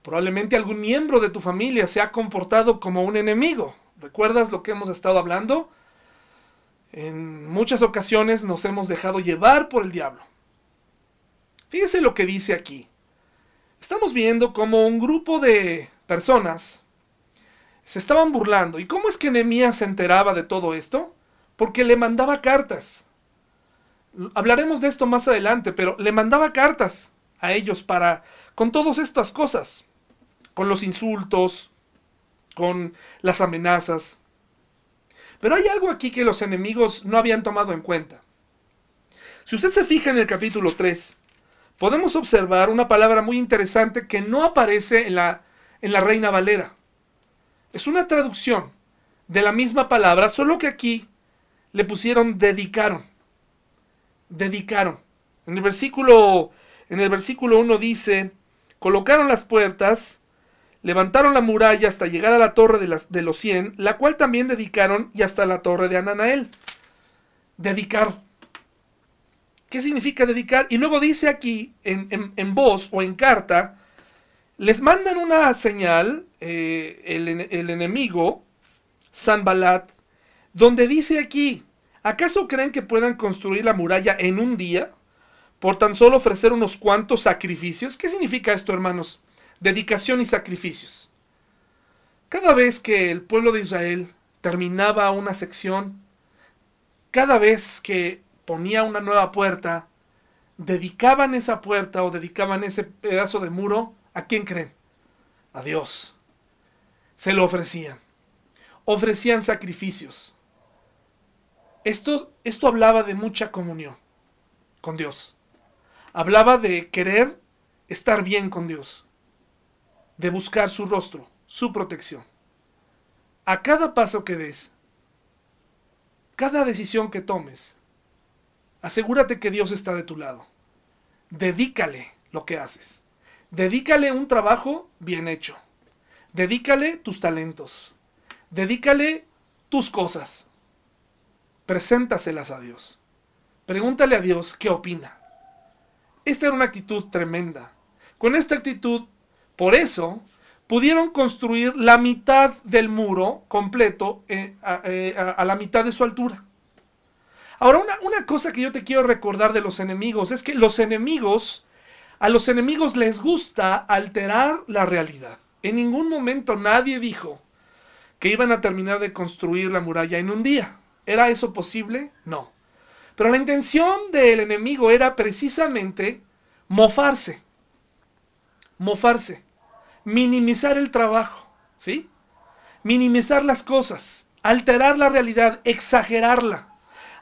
Probablemente algún miembro de tu familia se ha comportado como un enemigo. ¿Recuerdas lo que hemos estado hablando? En muchas ocasiones nos hemos dejado llevar por el diablo. Fíjese lo que dice aquí estamos viendo como un grupo de personas Se estaban burlando. ¿Y cómo es que Nehemías se enteraba de todo esto? Porque le mandaba cartas. Hablaremos de esto más adelante, pero le mandaba cartas a ellos para con todas estas cosas, con los insultos, con las amenazas. Pero hay algo aquí que los enemigos no habían tomado en cuenta. Si usted se fija en el capítulo 3, podemos observar una palabra muy interesante que no aparece en la, en la Reina Valera. Es una traducción de la misma palabra, solo que aquí le pusieron dedicaron. Dedicaron. En el versículo, en el versículo 1 dice, colocaron las puertas, levantaron la muralla hasta llegar a la torre de, las, de los cien, la cual también dedicaron y hasta la torre de Ananael. Dedicar. ¿Qué significa dedicar? Y luego dice aquí, en, voz o en carta, les mandan una señal, eh, el, el, enemigo, Sanbalat, donde dice aquí, ¿acaso creen que puedan construir la muralla en un día? Por tan solo ofrecer unos cuantos sacrificios. ¿Qué significa esto, hermanos? Dedicación y sacrificios. Cada vez que el pueblo de Israel terminaba una sección, cada vez que ponía una nueva puerta, dedicaban esa puerta o dedicaban ese pedazo de muro, ¿a quién creen? A Dios. Se lo ofrecían. Ofrecían sacrificios. Esto, esto hablaba de mucha comunión con Dios. Hablaba de querer estar bien con Dios. De buscar su rostro, su protección. A cada paso que des, cada decisión que tomes, Asegúrate que Dios está de tu lado. Dedícale lo que haces. Dedícale un trabajo bien hecho. Dedícale tus talentos. Dedícale tus cosas. Preséntaselas a Dios. Pregúntale a Dios qué opina. Esta era una actitud tremenda. Con esta actitud, por eso, pudieron construir la mitad del muro completo eh, eh, a la mitad de su altura. Ahora, una, cosa que yo te quiero recordar de los enemigos es que los enemigos, a los enemigos les gusta alterar la realidad. En ningún momento nadie dijo que iban a terminar de construir la muralla en un día. ¿Era eso posible? No. Pero la intención del enemigo era precisamente mofarse. Mofarse. Minimizar el trabajo. ¿Sí? Minimizar las cosas. Alterar la realidad. Exagerarla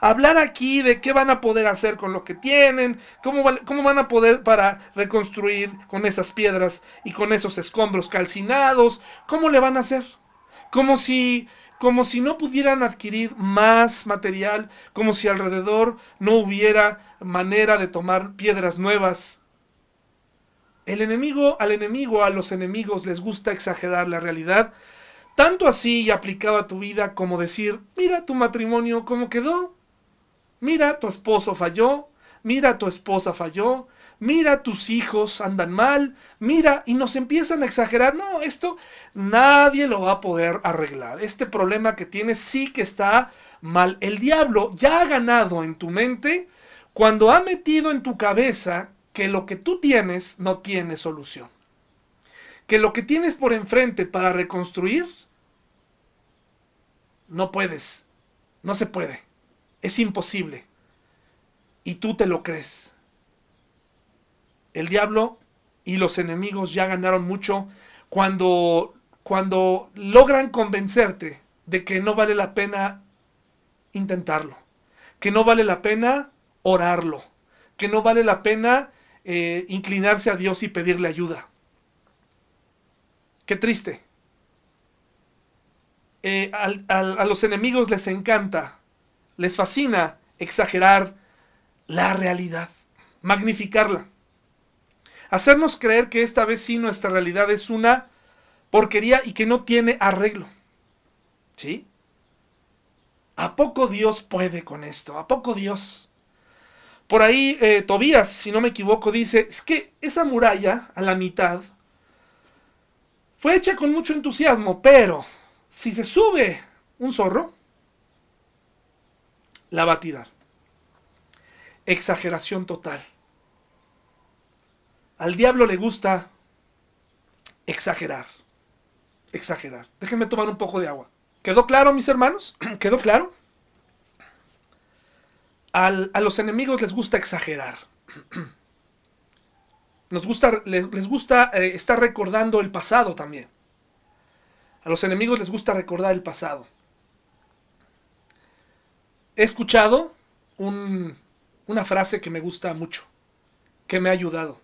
hablar aquí de qué van a poder hacer con lo que tienen, cómo, cómo van a poder para reconstruir con esas piedras y con esos escombros calcinados, cómo le van a hacer. Como si como si no pudieran adquirir más material, como si alrededor no hubiera manera de tomar piedras nuevas. El enemigo, al enemigo, a los enemigos les gusta exagerar la realidad, tanto así aplicaba a tu vida como decir, mira tu matrimonio cómo quedó, Mira, tu esposo falló, mira, tu esposa falló, mira, tus hijos andan mal, mira, y nos empiezan a exagerar. No, esto nadie lo va a poder arreglar. Este problema que tienes sí que está mal. El diablo ya ha ganado en tu mente cuando ha metido en tu cabeza que lo que tú tienes no tiene solución. Que lo que tienes por enfrente para reconstruir, no puedes, no se puede. Es imposible. Y tú te lo crees. El diablo y los enemigos ya ganaron mucho cuando, cuando logran convencerte de que no vale la pena intentarlo, que no vale la pena orarlo, que no vale la pena eh, inclinarse a Dios y pedirle ayuda. Qué triste. Eh, a los enemigos les encanta les fascina exagerar la realidad, magnificarla. Hacernos creer que esta vez sí nuestra realidad es una porquería y que no tiene arreglo. ¿Sí? ¿A poco Dios puede con esto? ¿A poco Dios? Por ahí eh, Tobías, si no me equivoco, dice, es que esa muralla a la mitad fue hecha con mucho entusiasmo, pero si se sube un zorro, la va a tirar. Exageración total. Al diablo le gusta exagerar. exagerar. Déjenme tomar un poco de agua. ¿Quedó claro, mis hermanos? ¿Quedó claro? a los enemigos les gusta exagerar. Nos gusta, les, gusta eh, estar recordando el pasado también. A los enemigos les gusta recordar el pasado. He escuchado una frase que me gusta mucho, que me ha ayudado.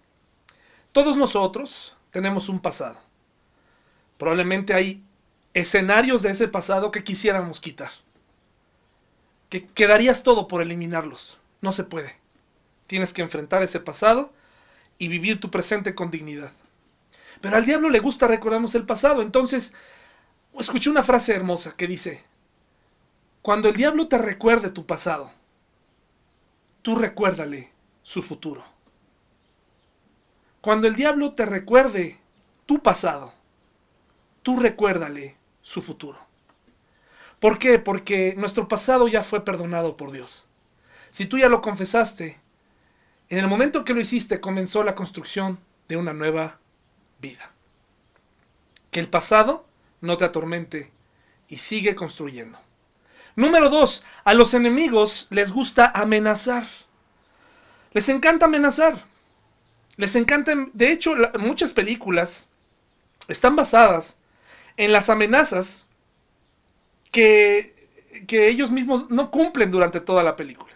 Todos nosotros tenemos un pasado. Probablemente hay escenarios de ese pasado que quisiéramos quitar. Que quedarías todo por eliminarlos. No se puede. Tienes que enfrentar ese pasado y vivir tu presente con dignidad. Pero al diablo le gusta recordarnos el pasado. Entonces, escuché una frase hermosa que dice, cuando el diablo te recuerde tu pasado, tú recuérdale su futuro. Cuando el diablo te recuerde tu pasado, tú recuérdale su futuro. ¿Por qué? Porque nuestro pasado ya fue perdonado por Dios. Si tú ya lo confesaste, en el momento que lo hiciste comenzó la construcción de una nueva vida. Que el pasado no te atormente y sigue construyendo. Número dos, a los enemigos les gusta amenazar. Les encanta amenazar. Les encanta, de hecho, muchas películas están basadas en las amenazas que, que ellos mismos no cumplen durante toda la película.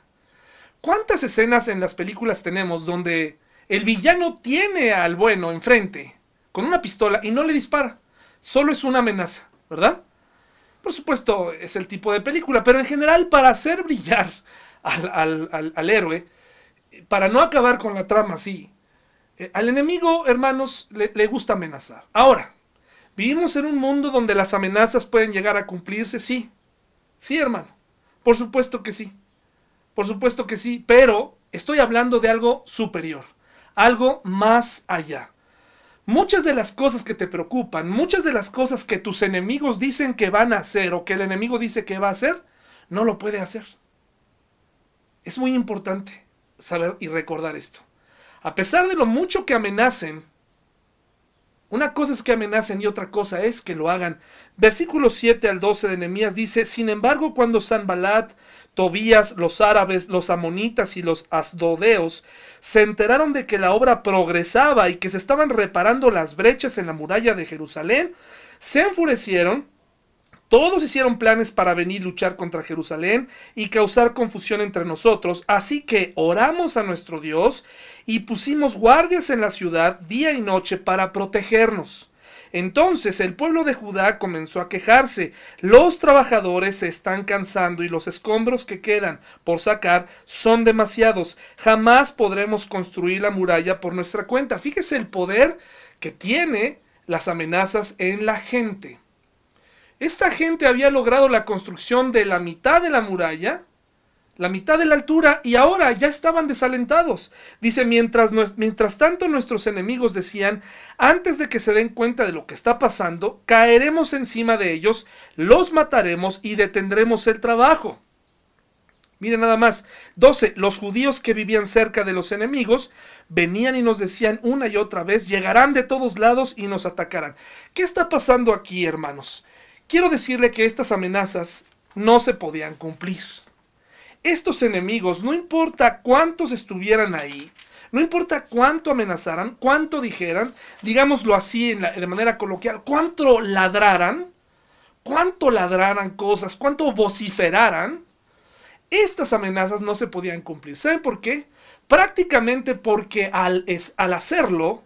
¿Cuántas escenas en las películas tenemos donde el villano tiene al bueno enfrente con una pistola y no le dispara? Solo es una amenaza, ¿verdad? Por supuesto, es el tipo de película, pero en general para hacer brillar al, héroe, para no acabar con la trama así, eh, al enemigo, hermanos, le, le gusta amenazar. Ahora, ¿vivimos en un mundo donde las amenazas pueden llegar a cumplirse? Sí. Sí, hermano. Por supuesto que sí. Por supuesto que sí, pero estoy hablando de algo superior, algo más allá. Muchas de las cosas que te preocupan, muchas de las cosas que tus enemigos dicen que van a hacer o que el enemigo dice que va a hacer, no lo puede hacer. Es muy importante saber y recordar esto. A pesar de lo mucho que amenacen, una cosa es que amenacen y otra cosa es que lo hagan. Versículo 7 al 12 de Nehemías dice, sin embargo, cuando Sanbalat, Tobías, los árabes, los amonitas y los asdodeos se enteraron de que la obra progresaba y que se estaban reparando las brechas en la muralla de Jerusalén, se enfurecieron todos hicieron planes para venir a luchar contra Jerusalén y causar confusión entre nosotros, así que oramos a nuestro Dios y pusimos guardias en la ciudad día y noche para protegernos. Entonces el pueblo de Judá comenzó a quejarse. Los trabajadores se están cansando y los escombros que quedan por sacar son demasiados. Jamás podremos construir la muralla por nuestra cuenta. Fíjese el poder que tiene las amenazas en la gente. Esta gente había logrado la construcción de la mitad de la muralla, la mitad de la altura, y ahora ya estaban desalentados. Dice, mientras, mientras tanto nuestros enemigos decían, antes de que se den cuenta de lo que está pasando, caeremos encima de ellos, los mataremos y detendremos el trabajo. Miren nada más. 12. Los judíos que vivían cerca de los enemigos venían y nos decían una y otra vez, llegarán de todos lados y nos atacarán. ¿Qué está pasando aquí, hermanos? Quiero decirle que estas amenazas no se podían cumplir. Estos enemigos, no importa cuántos estuvieran ahí, no importa cuánto amenazaran, cuánto dijeran, digámoslo así de manera coloquial, cuánto ladraran, cuánto ladraran cosas, cuánto vociferaran, estas amenazas no se podían cumplir. ¿Saben por qué? Prácticamente porque al, al hacerlo,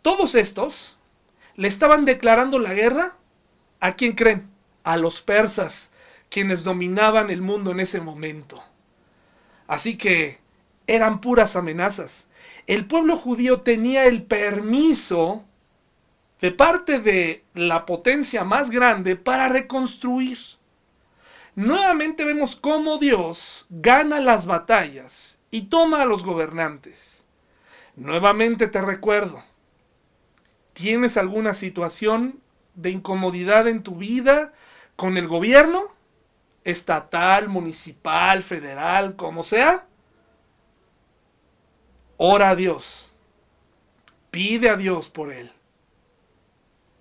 todos estos le estaban declarando la guerra ¿A quién creen? A los persas, quienes dominaban el mundo en ese momento. Así que eran puras amenazas. El pueblo judío tenía el permiso de parte de la potencia más grande para reconstruir. Nuevamente vemos cómo Dios gana las batallas y toma a los gobernantes. Nuevamente te recuerdo, ¿tienes alguna situación de incomodidad en tu vida con el gobierno, estatal, municipal, federal, como sea, ora a Dios. Pide a Dios por él.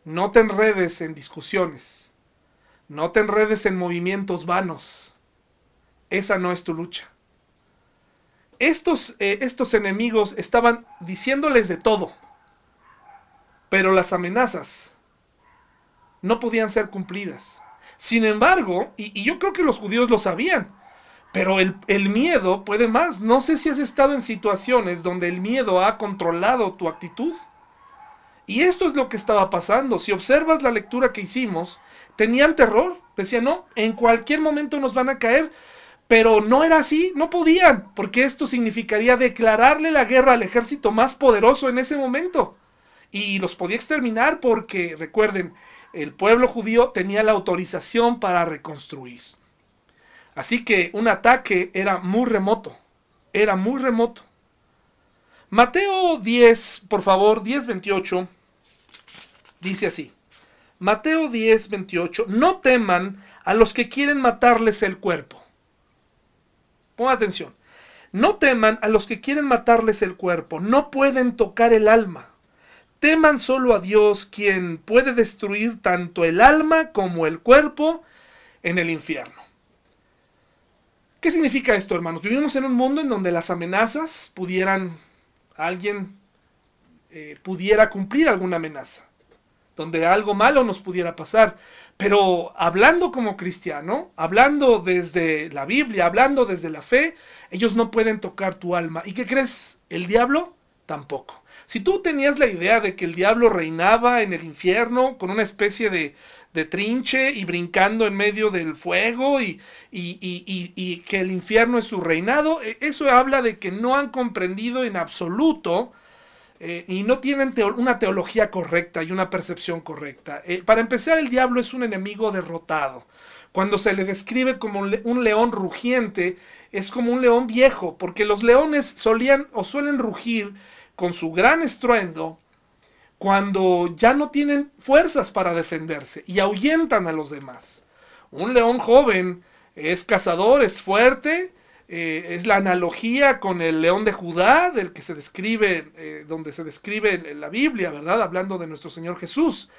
No te enredes en discusiones. No te enredes en movimientos vanos. Esa no es tu lucha. Estos, eh, estos enemigos estaban diciéndoles de todo. Pero las amenazas no podían ser cumplidas. Sin embargo, y, yo creo que los judíos lo sabían, pero el, el, miedo puede más. No sé si has estado en situaciones donde el miedo ha controlado tu actitud. Y esto es lo que estaba pasando. Si observas la lectura que hicimos, tenían terror. Decían, no, en cualquier momento nos van a caer. Pero no era así, no podían, porque esto significaría declararle la guerra al ejército más poderoso en ese momento. Y los podía exterminar porque, recuerden, el pueblo judío tenía la autorización para reconstruir. Así que un ataque era muy remoto, era muy remoto. Mateo 10, por favor, 10, 28, dice así. Mateo 10, 28, no teman a los que quieren matarles el cuerpo. Pongan atención. No teman a los que quieren matarles el cuerpo, no pueden tocar el alma teman solo a Dios, quien puede destruir tanto el alma como el cuerpo en el infierno. ¿Qué significa esto, hermanos? Vivimos en un mundo en donde las amenazas pudieran, alguien eh, pudiera cumplir alguna amenaza, donde algo malo nos pudiera pasar. Pero hablando como cristiano, hablando desde la Biblia, hablando desde la fe, ellos no pueden tocar tu alma. ¿Y qué crees? El diablo tampoco. Si tú tenías la idea de que el diablo reinaba en el infierno con una especie de, trinche y brincando en medio del fuego y, y, que el infierno es su reinado, e, eso habla de que no han comprendido en absoluto eh, y no tienen una teología correcta y una percepción correcta. Eh, para empezar, el diablo es un enemigo derrotado. Cuando se le describe como un león rugiente, es como un león viejo, porque los leones solían o suelen rugir con su gran estruendo cuando ya no tienen fuerzas para defenderse y ahuyentan a los demás. Un león joven es cazador, es fuerte, eh, es la analogía con el león de Judá, del que se describe, eh, donde se describe en la Biblia, ¿verdad? Hablando de nuestro Señor Jesús.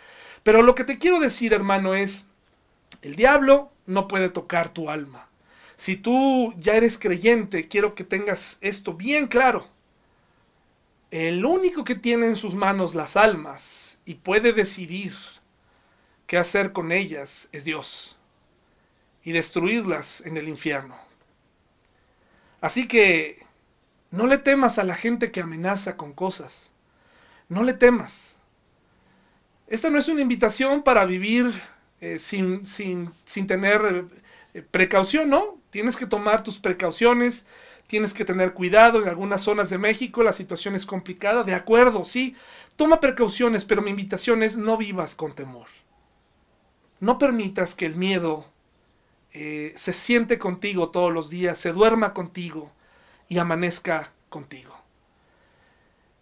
Pero lo que te quiero decir, hermano, es, el diablo no puede tocar tu alma. Si tú ya eres creyente, quiero que tengas esto bien claro el único que tiene en sus manos las almas y puede decidir qué hacer con ellas es Dios y destruirlas en el infierno. Así que no le temas a la gente que amenaza con cosas. No le temas. Esta no es una invitación para vivir eh, sin, sin, sin, tener eh, precaución, ¿no? Tienes que tomar tus precauciones, tienes que tener cuidado, en algunas zonas de México la situación es complicada, de acuerdo, sí, toma precauciones, pero mi invitación es no vivas con temor. No permitas que el miedo eh, se siente contigo todos los días, se duerma contigo y amanezca contigo.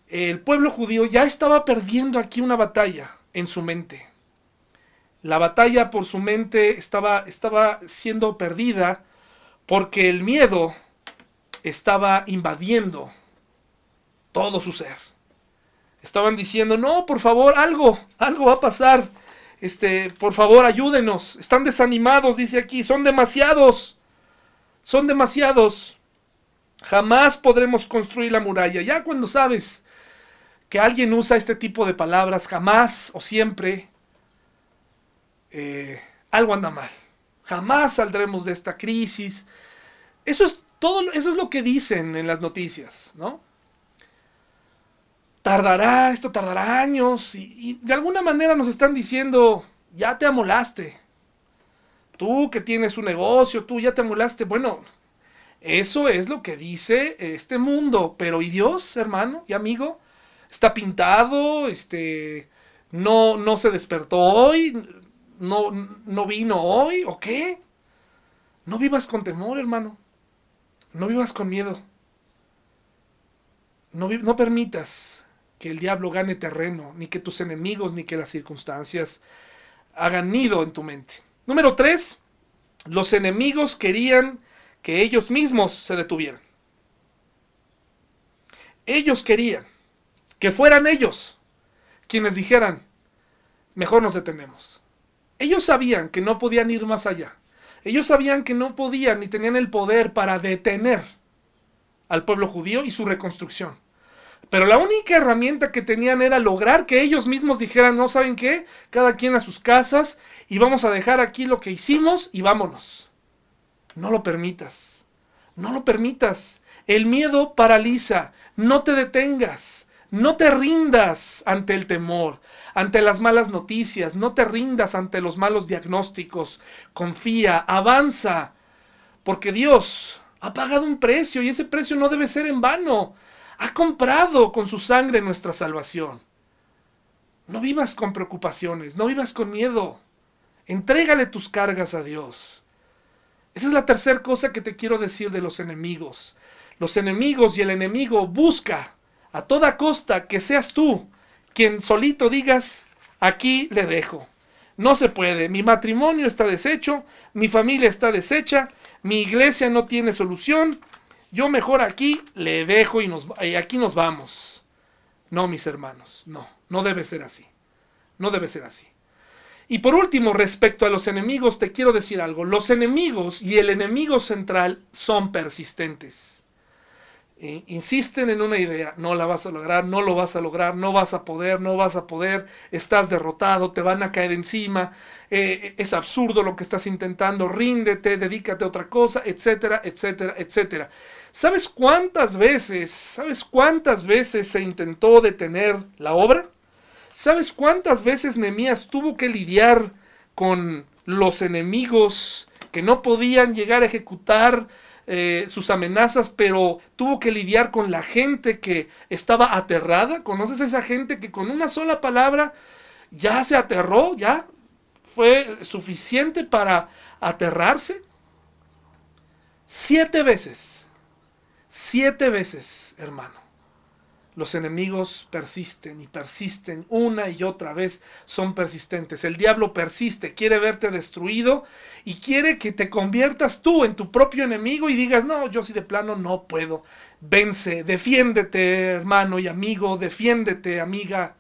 El pueblo judío ya estaba perdiendo aquí una batalla en su mente. La batalla por su mente estaba, estaba siendo perdida porque el miedo estaba invadiendo todo su ser. Estaban diciendo, no, por favor, algo, algo va a pasar. Este, por favor, ayúdenos. Están desanimados, dice aquí, son demasiados. Son demasiados. Jamás podremos construir la muralla. Ya cuando sabes que alguien usa este tipo de palabras, jamás o siempre, eh, algo anda mal. Jamás saldremos de esta crisis. Eso es todo eso es lo que dicen en las noticias, ¿no? Tardará, esto tardará años y, de alguna manera nos están diciendo, ya te amolaste. Tú que tienes un negocio, tú ya te amolaste. Bueno, eso es lo que dice este mundo, pero ¿y Dios, hermano y amigo? Está pintado, este no no se despertó hoy, no no vino hoy o qué? No vivas con temor, hermano. No vivas con miedo. No, no, permitas que el diablo gane terreno, ni que tus enemigos, ni que las circunstancias hagan nido en tu mente. Número tres, los enemigos querían que ellos mismos se detuvieran. Ellos querían que fueran ellos quienes dijeran, mejor nos detenemos. Ellos sabían que no podían ir más allá. Ellos sabían que no podían ni tenían el poder para detener al pueblo judío y su reconstrucción. Pero la única herramienta que tenían era lograr que ellos mismos dijeran, no saben qué, cada quien a sus casas y vamos a dejar aquí lo que hicimos y vámonos. No lo permitas. No lo permitas. El miedo paraliza. No te detengas. No te rindas ante el temor, ante las malas noticias. No te rindas ante los malos diagnósticos. Confía, avanza. Porque Dios ha pagado un precio y ese precio no debe ser en vano. Ha comprado con su sangre nuestra salvación. No vivas con preocupaciones, no vivas con miedo. Entrégale tus cargas a Dios. Esa es la tercera cosa que te quiero decir de los enemigos. Los enemigos y el enemigo busca a toda costa que seas tú quien solito digas, aquí le dejo. No se puede, mi matrimonio está deshecho, mi familia está deshecha, mi iglesia no tiene solución, yo mejor aquí le dejo y, nos, aquí nos vamos. No, mis hermanos, no, no debe ser así. No debe ser así. Y por último, respecto a los enemigos, te quiero decir algo. Los enemigos y el enemigo central son persistentes insisten en una idea, no la vas a lograr, no lo vas a lograr, no vas a poder, no vas a poder, estás derrotado, te van a caer encima, eh, es absurdo lo que estás intentando, ríndete, dedícate a otra cosa, etcétera, etcétera, etcétera. ¿Sabes cuántas veces, sabes cuántas veces se intentó detener la obra? ¿Sabes cuántas veces Nehemías tuvo que lidiar con los enemigos que no podían llegar a ejecutar eh, sus amenazas, pero tuvo que lidiar con la gente que estaba aterrada. ¿Conoces a esa gente que con una sola palabra ya se aterró? ¿Ya fue suficiente para aterrarse? Siete veces, siete veces, hermano. Los enemigos persisten y persisten una y otra vez, son persistentes. El diablo persiste, quiere verte destruido y quiere que te conviertas tú en tu propio enemigo y digas, no, yo sí de plano no puedo. Vence, defiéndete, hermano y amigo, defiéndete, amiga,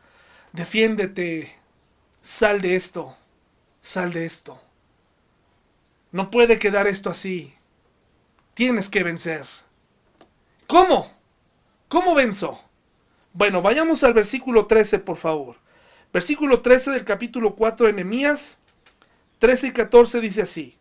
defiéndete. Sal de esto, sal de esto. No puede quedar esto así. Tienes que vencer. ¿Cómo? ¿Cómo venzo? Bueno, vayamos al versículo 13, por favor. Versículo 13 del capítulo 4 de Nehemías, 13 y 14 dice así: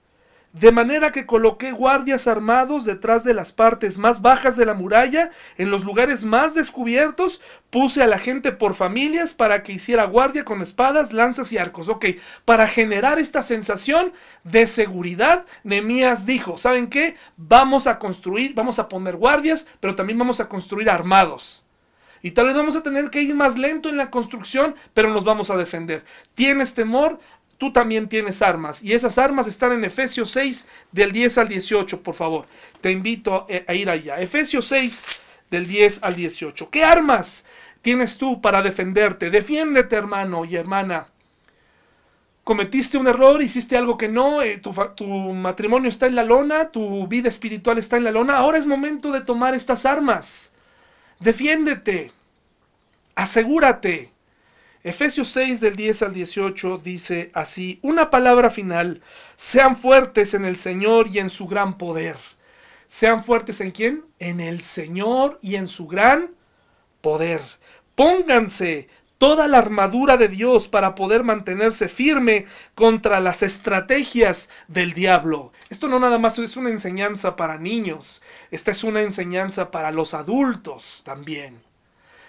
de manera que coloqué guardias armados detrás de las partes más bajas de la muralla, en los lugares más descubiertos, puse a la gente por familias para que hiciera guardia con espadas, lanzas y arcos. Ok, para generar esta sensación de seguridad, Nemías dijo, ¿saben qué? Vamos a construir, vamos a poner guardias, pero también vamos a construir armados. Y tal vez vamos a tener que ir más lento en la construcción, pero nos vamos a defender. ¿Tienes temor? Tú también tienes armas. Y esas armas están en Efesios 6, del 10 al 18, por favor. Te invito a ir allá. Efesios 6, del 10 al 18. ¿Qué armas tienes tú para defenderte? Defiéndete, hermano y hermana. Cometiste un error, hiciste algo que no, eh, tu, tu matrimonio está en la lona, tu vida espiritual está en la lona. Ahora es momento de tomar estas armas. Defiéndete. Asegúrate. Efesios 6 del 10 al 18 dice así, una palabra final, sean fuertes en el Señor y en su gran poder. Sean fuertes en quién? En el Señor y en su gran poder. Pónganse toda la armadura de Dios para poder mantenerse firme contra las estrategias del diablo. Esto no nada más es una enseñanza para niños, esta es una enseñanza para los adultos también.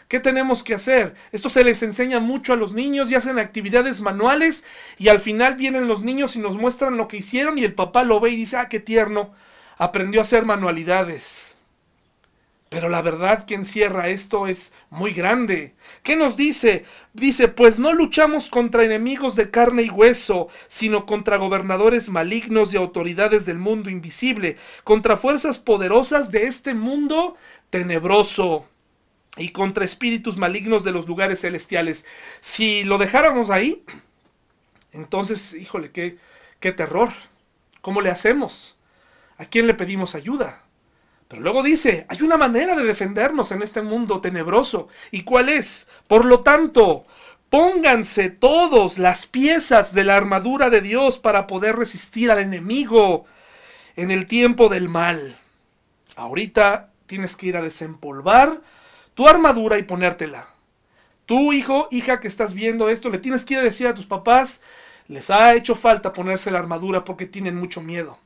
¿Qué tenemos que hacer? Esto se les enseña mucho a los niños y hacen actividades manuales y al final vienen los niños y nos muestran lo que hicieron y el papá lo ve y dice, ah, qué tierno, aprendió a hacer manualidades. Pero la verdad que encierra esto es muy grande. ¿Qué nos dice? Dice, pues no luchamos contra enemigos de carne y hueso, sino contra gobernadores malignos y autoridades del mundo invisible, contra fuerzas poderosas de este mundo tenebroso y contra espíritus malignos de los lugares celestiales. Si lo dejáramos ahí, entonces, híjole, qué, qué terror. ¿Cómo le hacemos? ¿A quién le pedimos ayuda? Pero luego dice, hay una manera de defendernos en este mundo tenebroso. ¿Y cuál es? Por lo tanto, Pónganse todos las piezas de la armadura de Dios para poder resistir al enemigo en el tiempo del mal. Ahorita tienes que ir a desempolvar tu armadura y ponértela. Tu hijo, hija que estás viendo esto, le tienes que ir a decir a tus papás, les ha hecho falta ponerse la armadura porque tienen mucho miedo.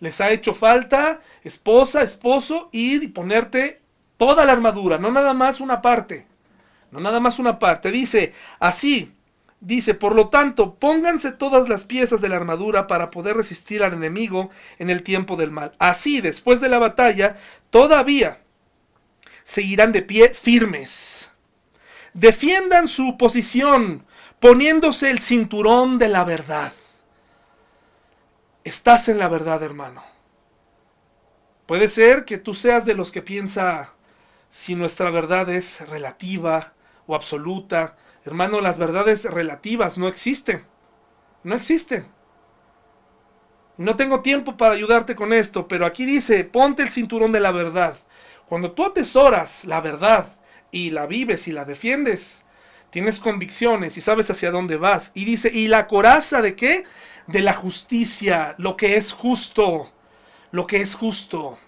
Les ha hecho falta, esposa, esposo, ir y ponerte toda la armadura, no nada más una parte. No nada más una parte. Dice, así, dice, por lo tanto, pónganse todas las piezas de la armadura para poder resistir al enemigo en el tiempo del mal. Así, después de la batalla, todavía seguirán de pie firmes. Defiendan su posición poniéndose el cinturón de la verdad. Estás en la verdad, hermano. Puede ser que tú seas de los que piensa si nuestra verdad es relativa o absoluta. Hermano, las verdades relativas no existen. No existen. No tengo tiempo para ayudarte con esto, pero aquí dice, ponte el cinturón de la verdad. Cuando tú atesoras la verdad y la vives y la defiendes, tienes convicciones y sabes hacia dónde vas. Y dice, ¿y la coraza de qué? De la justicia, lo que es justo, lo que es justo.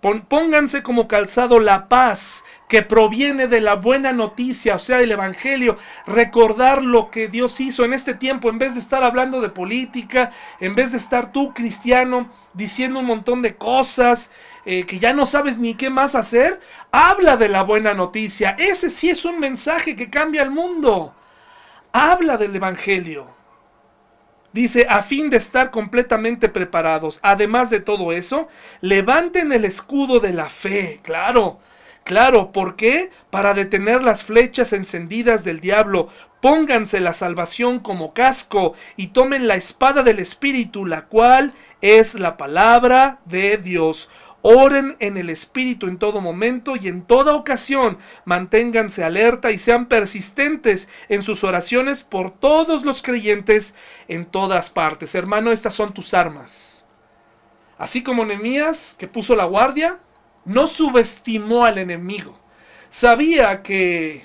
Pónganse como calzado la paz que proviene de la buena noticia, o sea, del Evangelio, recordar lo que Dios hizo en este tiempo, en vez de estar hablando de política, en vez de estar tú cristiano diciendo un montón de cosas eh, que ya no sabes ni qué más hacer, habla de la buena noticia. Ese sí es un mensaje que cambia el mundo. Habla del Evangelio. Dice, a fin de estar completamente preparados. Además de todo eso, levanten el escudo de la fe. Claro, claro. ¿Por qué? Para detener las flechas encendidas del diablo. Pónganse la salvación como casco y tomen la espada del Espíritu, la cual es la palabra de Dios. Oren en el Espíritu en todo momento y en toda ocasión. Manténganse alerta y sean persistentes en sus oraciones por todos los creyentes en todas partes. Hermano, estas son tus armas. Así como Nehemías, que puso la guardia, no subestimó al enemigo. Sabía que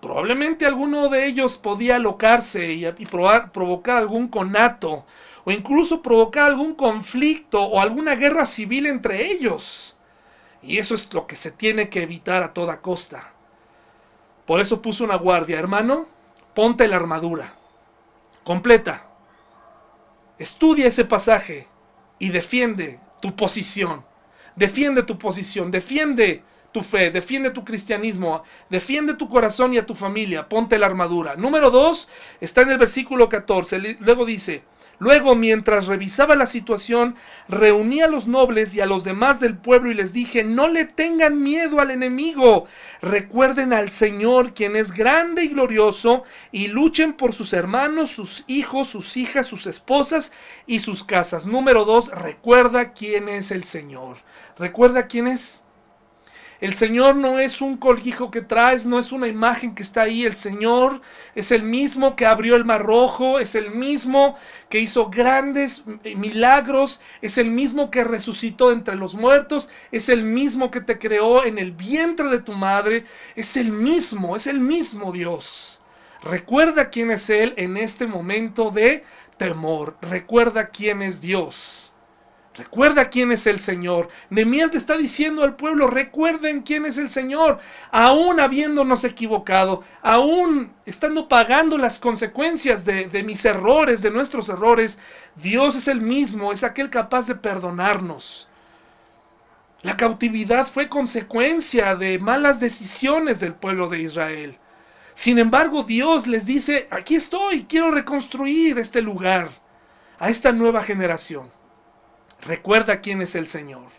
probablemente alguno de ellos podía alocarse y, provocar algún conato o incluso provocar algún conflicto o alguna guerra civil entre ellos. Y eso es lo que se tiene que evitar a toda costa. Por eso puso una guardia, hermano, ponte la armadura, completa. Estudia ese pasaje y defiende tu posición. Defiende tu posición, defiende tu fe, defiende tu cristianismo, defiende tu corazón y a tu familia, ponte la armadura. Número 2 está en el versículo 14, luego dice, Luego, mientras revisaba la situación, reuní a los nobles y a los demás del pueblo y les dije, no le tengan miedo al enemigo, recuerden al Señor, quien es grande y glorioso, y luchen por sus hermanos, sus hijos, sus hijas, sus esposas y sus casas. Número dos, recuerda quién es el Señor. ¿Recuerda quién es? El Señor no es un colguijo que traes, no es una imagen que está ahí. El Señor es el mismo que abrió el mar rojo, es el mismo que hizo grandes milagros, es el mismo que resucitó entre los muertos, es el mismo que te creó en el vientre de tu madre, es el mismo, es el mismo Dios. Recuerda quién es Él en este momento de temor. Recuerda quién es Dios. Recuerda quién es el Señor. Nemías le está diciendo al pueblo, recuerden quién es el Señor. Aún habiéndonos equivocado, aún estando pagando las consecuencias de, de mis errores, de nuestros errores, Dios es el mismo, es aquel capaz de perdonarnos. La cautividad fue consecuencia de malas decisiones del pueblo de Israel. Sin embargo, Dios les dice, aquí estoy, quiero reconstruir este lugar a esta nueva generación. Recuerda quién es el Señor.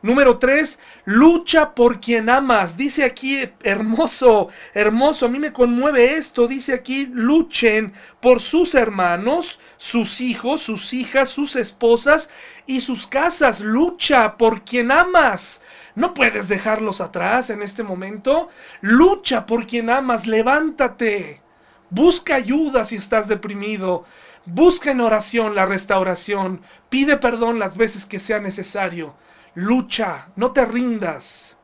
Número 3, lucha por quien amas. Dice aquí, hermoso, hermoso, a mí me conmueve esto. Dice aquí, luchen por sus hermanos, sus hijos, sus hijas, sus esposas y sus casas. Lucha por quien amas. No puedes dejarlos atrás en este momento. Lucha por quien amas, levántate. Busca ayuda si estás deprimido. Busca en oración la restauración. Pide perdón las veces que sea necesario. Lucha, no te rindas.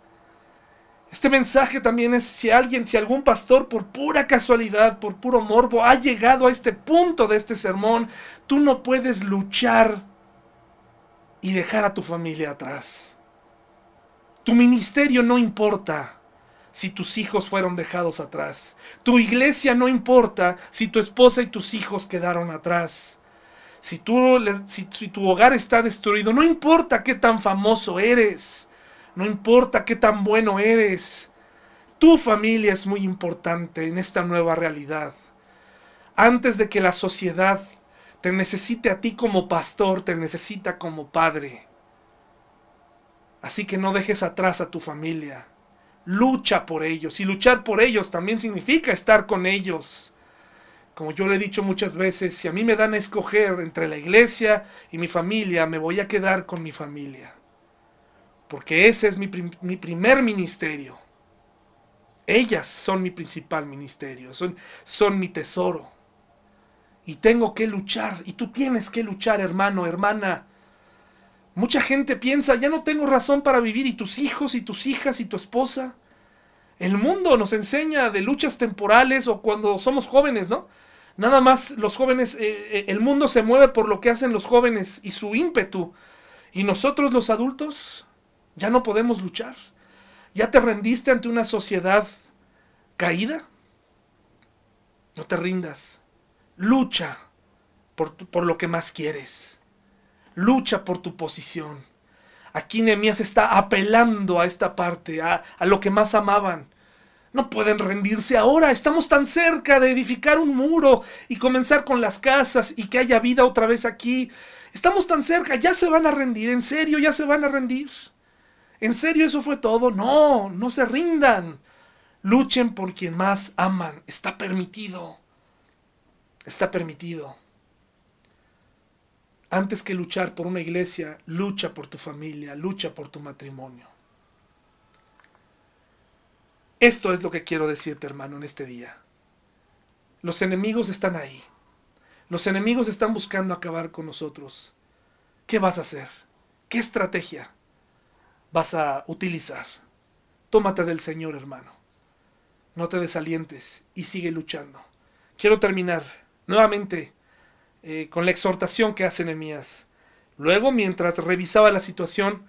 Este mensaje también es si alguien, si algún pastor por pura casualidad, por puro morbo, ha llegado a este punto de este sermón, tú no puedes luchar y dejar a tu familia atrás. Tu ministerio no importa si tus hijos fueron dejados atrás. Tu iglesia no importa si tu esposa y tus hijos quedaron atrás. Si, tú, si, si tu hogar está destruido, no importa qué tan famoso eres. No importa qué tan bueno eres. Tu familia es muy importante en esta nueva realidad. Antes de que la sociedad te necesite a ti como pastor, te necesita como padre. Así que no dejes atrás a tu familia. Lucha por ellos. Y luchar por ellos también significa estar con ellos. Como yo le he dicho muchas veces, si a mí me dan a escoger entre la iglesia y mi familia, me voy a quedar con mi familia porque ese es mi, primer ministerio. Ellas son mi principal ministerio, son, son mi tesoro. Y tengo que luchar, y tú tienes que luchar, hermano, hermana. Mucha gente piensa, ya no tengo razón para vivir, y tus hijos, y tus hijas, y tu esposa. El mundo nos enseña de luchas temporales o cuando somos jóvenes, ¿no? Nada más los jóvenes, eh, eh, el mundo se mueve por lo que hacen los jóvenes y su ímpetu. Y nosotros los adultos, ya no podemos luchar. ¿Ya te rendiste ante una sociedad caída? No te rindas. Lucha por, por lo que más quieres. Lucha por tu posición. Aquí Nehemías está apelando a esta parte, a, a lo que más amaban. No pueden rendirse ahora. Estamos tan cerca de edificar un muro y comenzar con las casas y que haya vida otra vez aquí. Estamos tan cerca. Ya se van a rendir. En serio, ya se van a rendir. ¿En serio eso fue todo? No, no se rindan. Luchen por quien más aman. Está permitido. Está permitido. Antes que luchar por una iglesia, lucha por tu familia, lucha por tu matrimonio. Esto es lo que quiero decirte, hermano, en este día. Los enemigos están ahí. Los enemigos están buscando acabar con nosotros. ¿Qué vas a hacer? ¿Qué estrategia? vas a utilizar. Tómate del Señor, hermano. No te desalientes y sigue luchando. Quiero terminar nuevamente eh, con la exhortación que hace Nehemías. Luego, mientras revisaba la situación,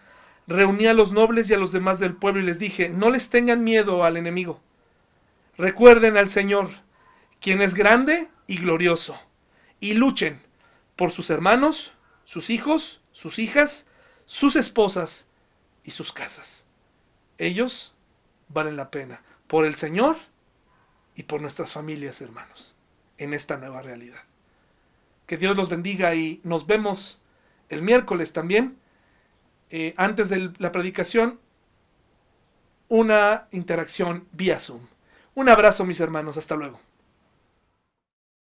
reuní a los nobles y a los demás del pueblo y les dije, no les tengan miedo al enemigo. Recuerden al Señor, quien es grande y glorioso, y luchen por sus hermanos, sus hijos, sus hijas, sus esposas y sus casas. Ellos valen la pena por el Señor y por nuestras familias, hermanos, en esta nueva realidad. Que Dios los bendiga y nos vemos el miércoles también, eh, antes de la predicación, una interacción vía Zoom. Un abrazo, mis hermanos, hasta luego.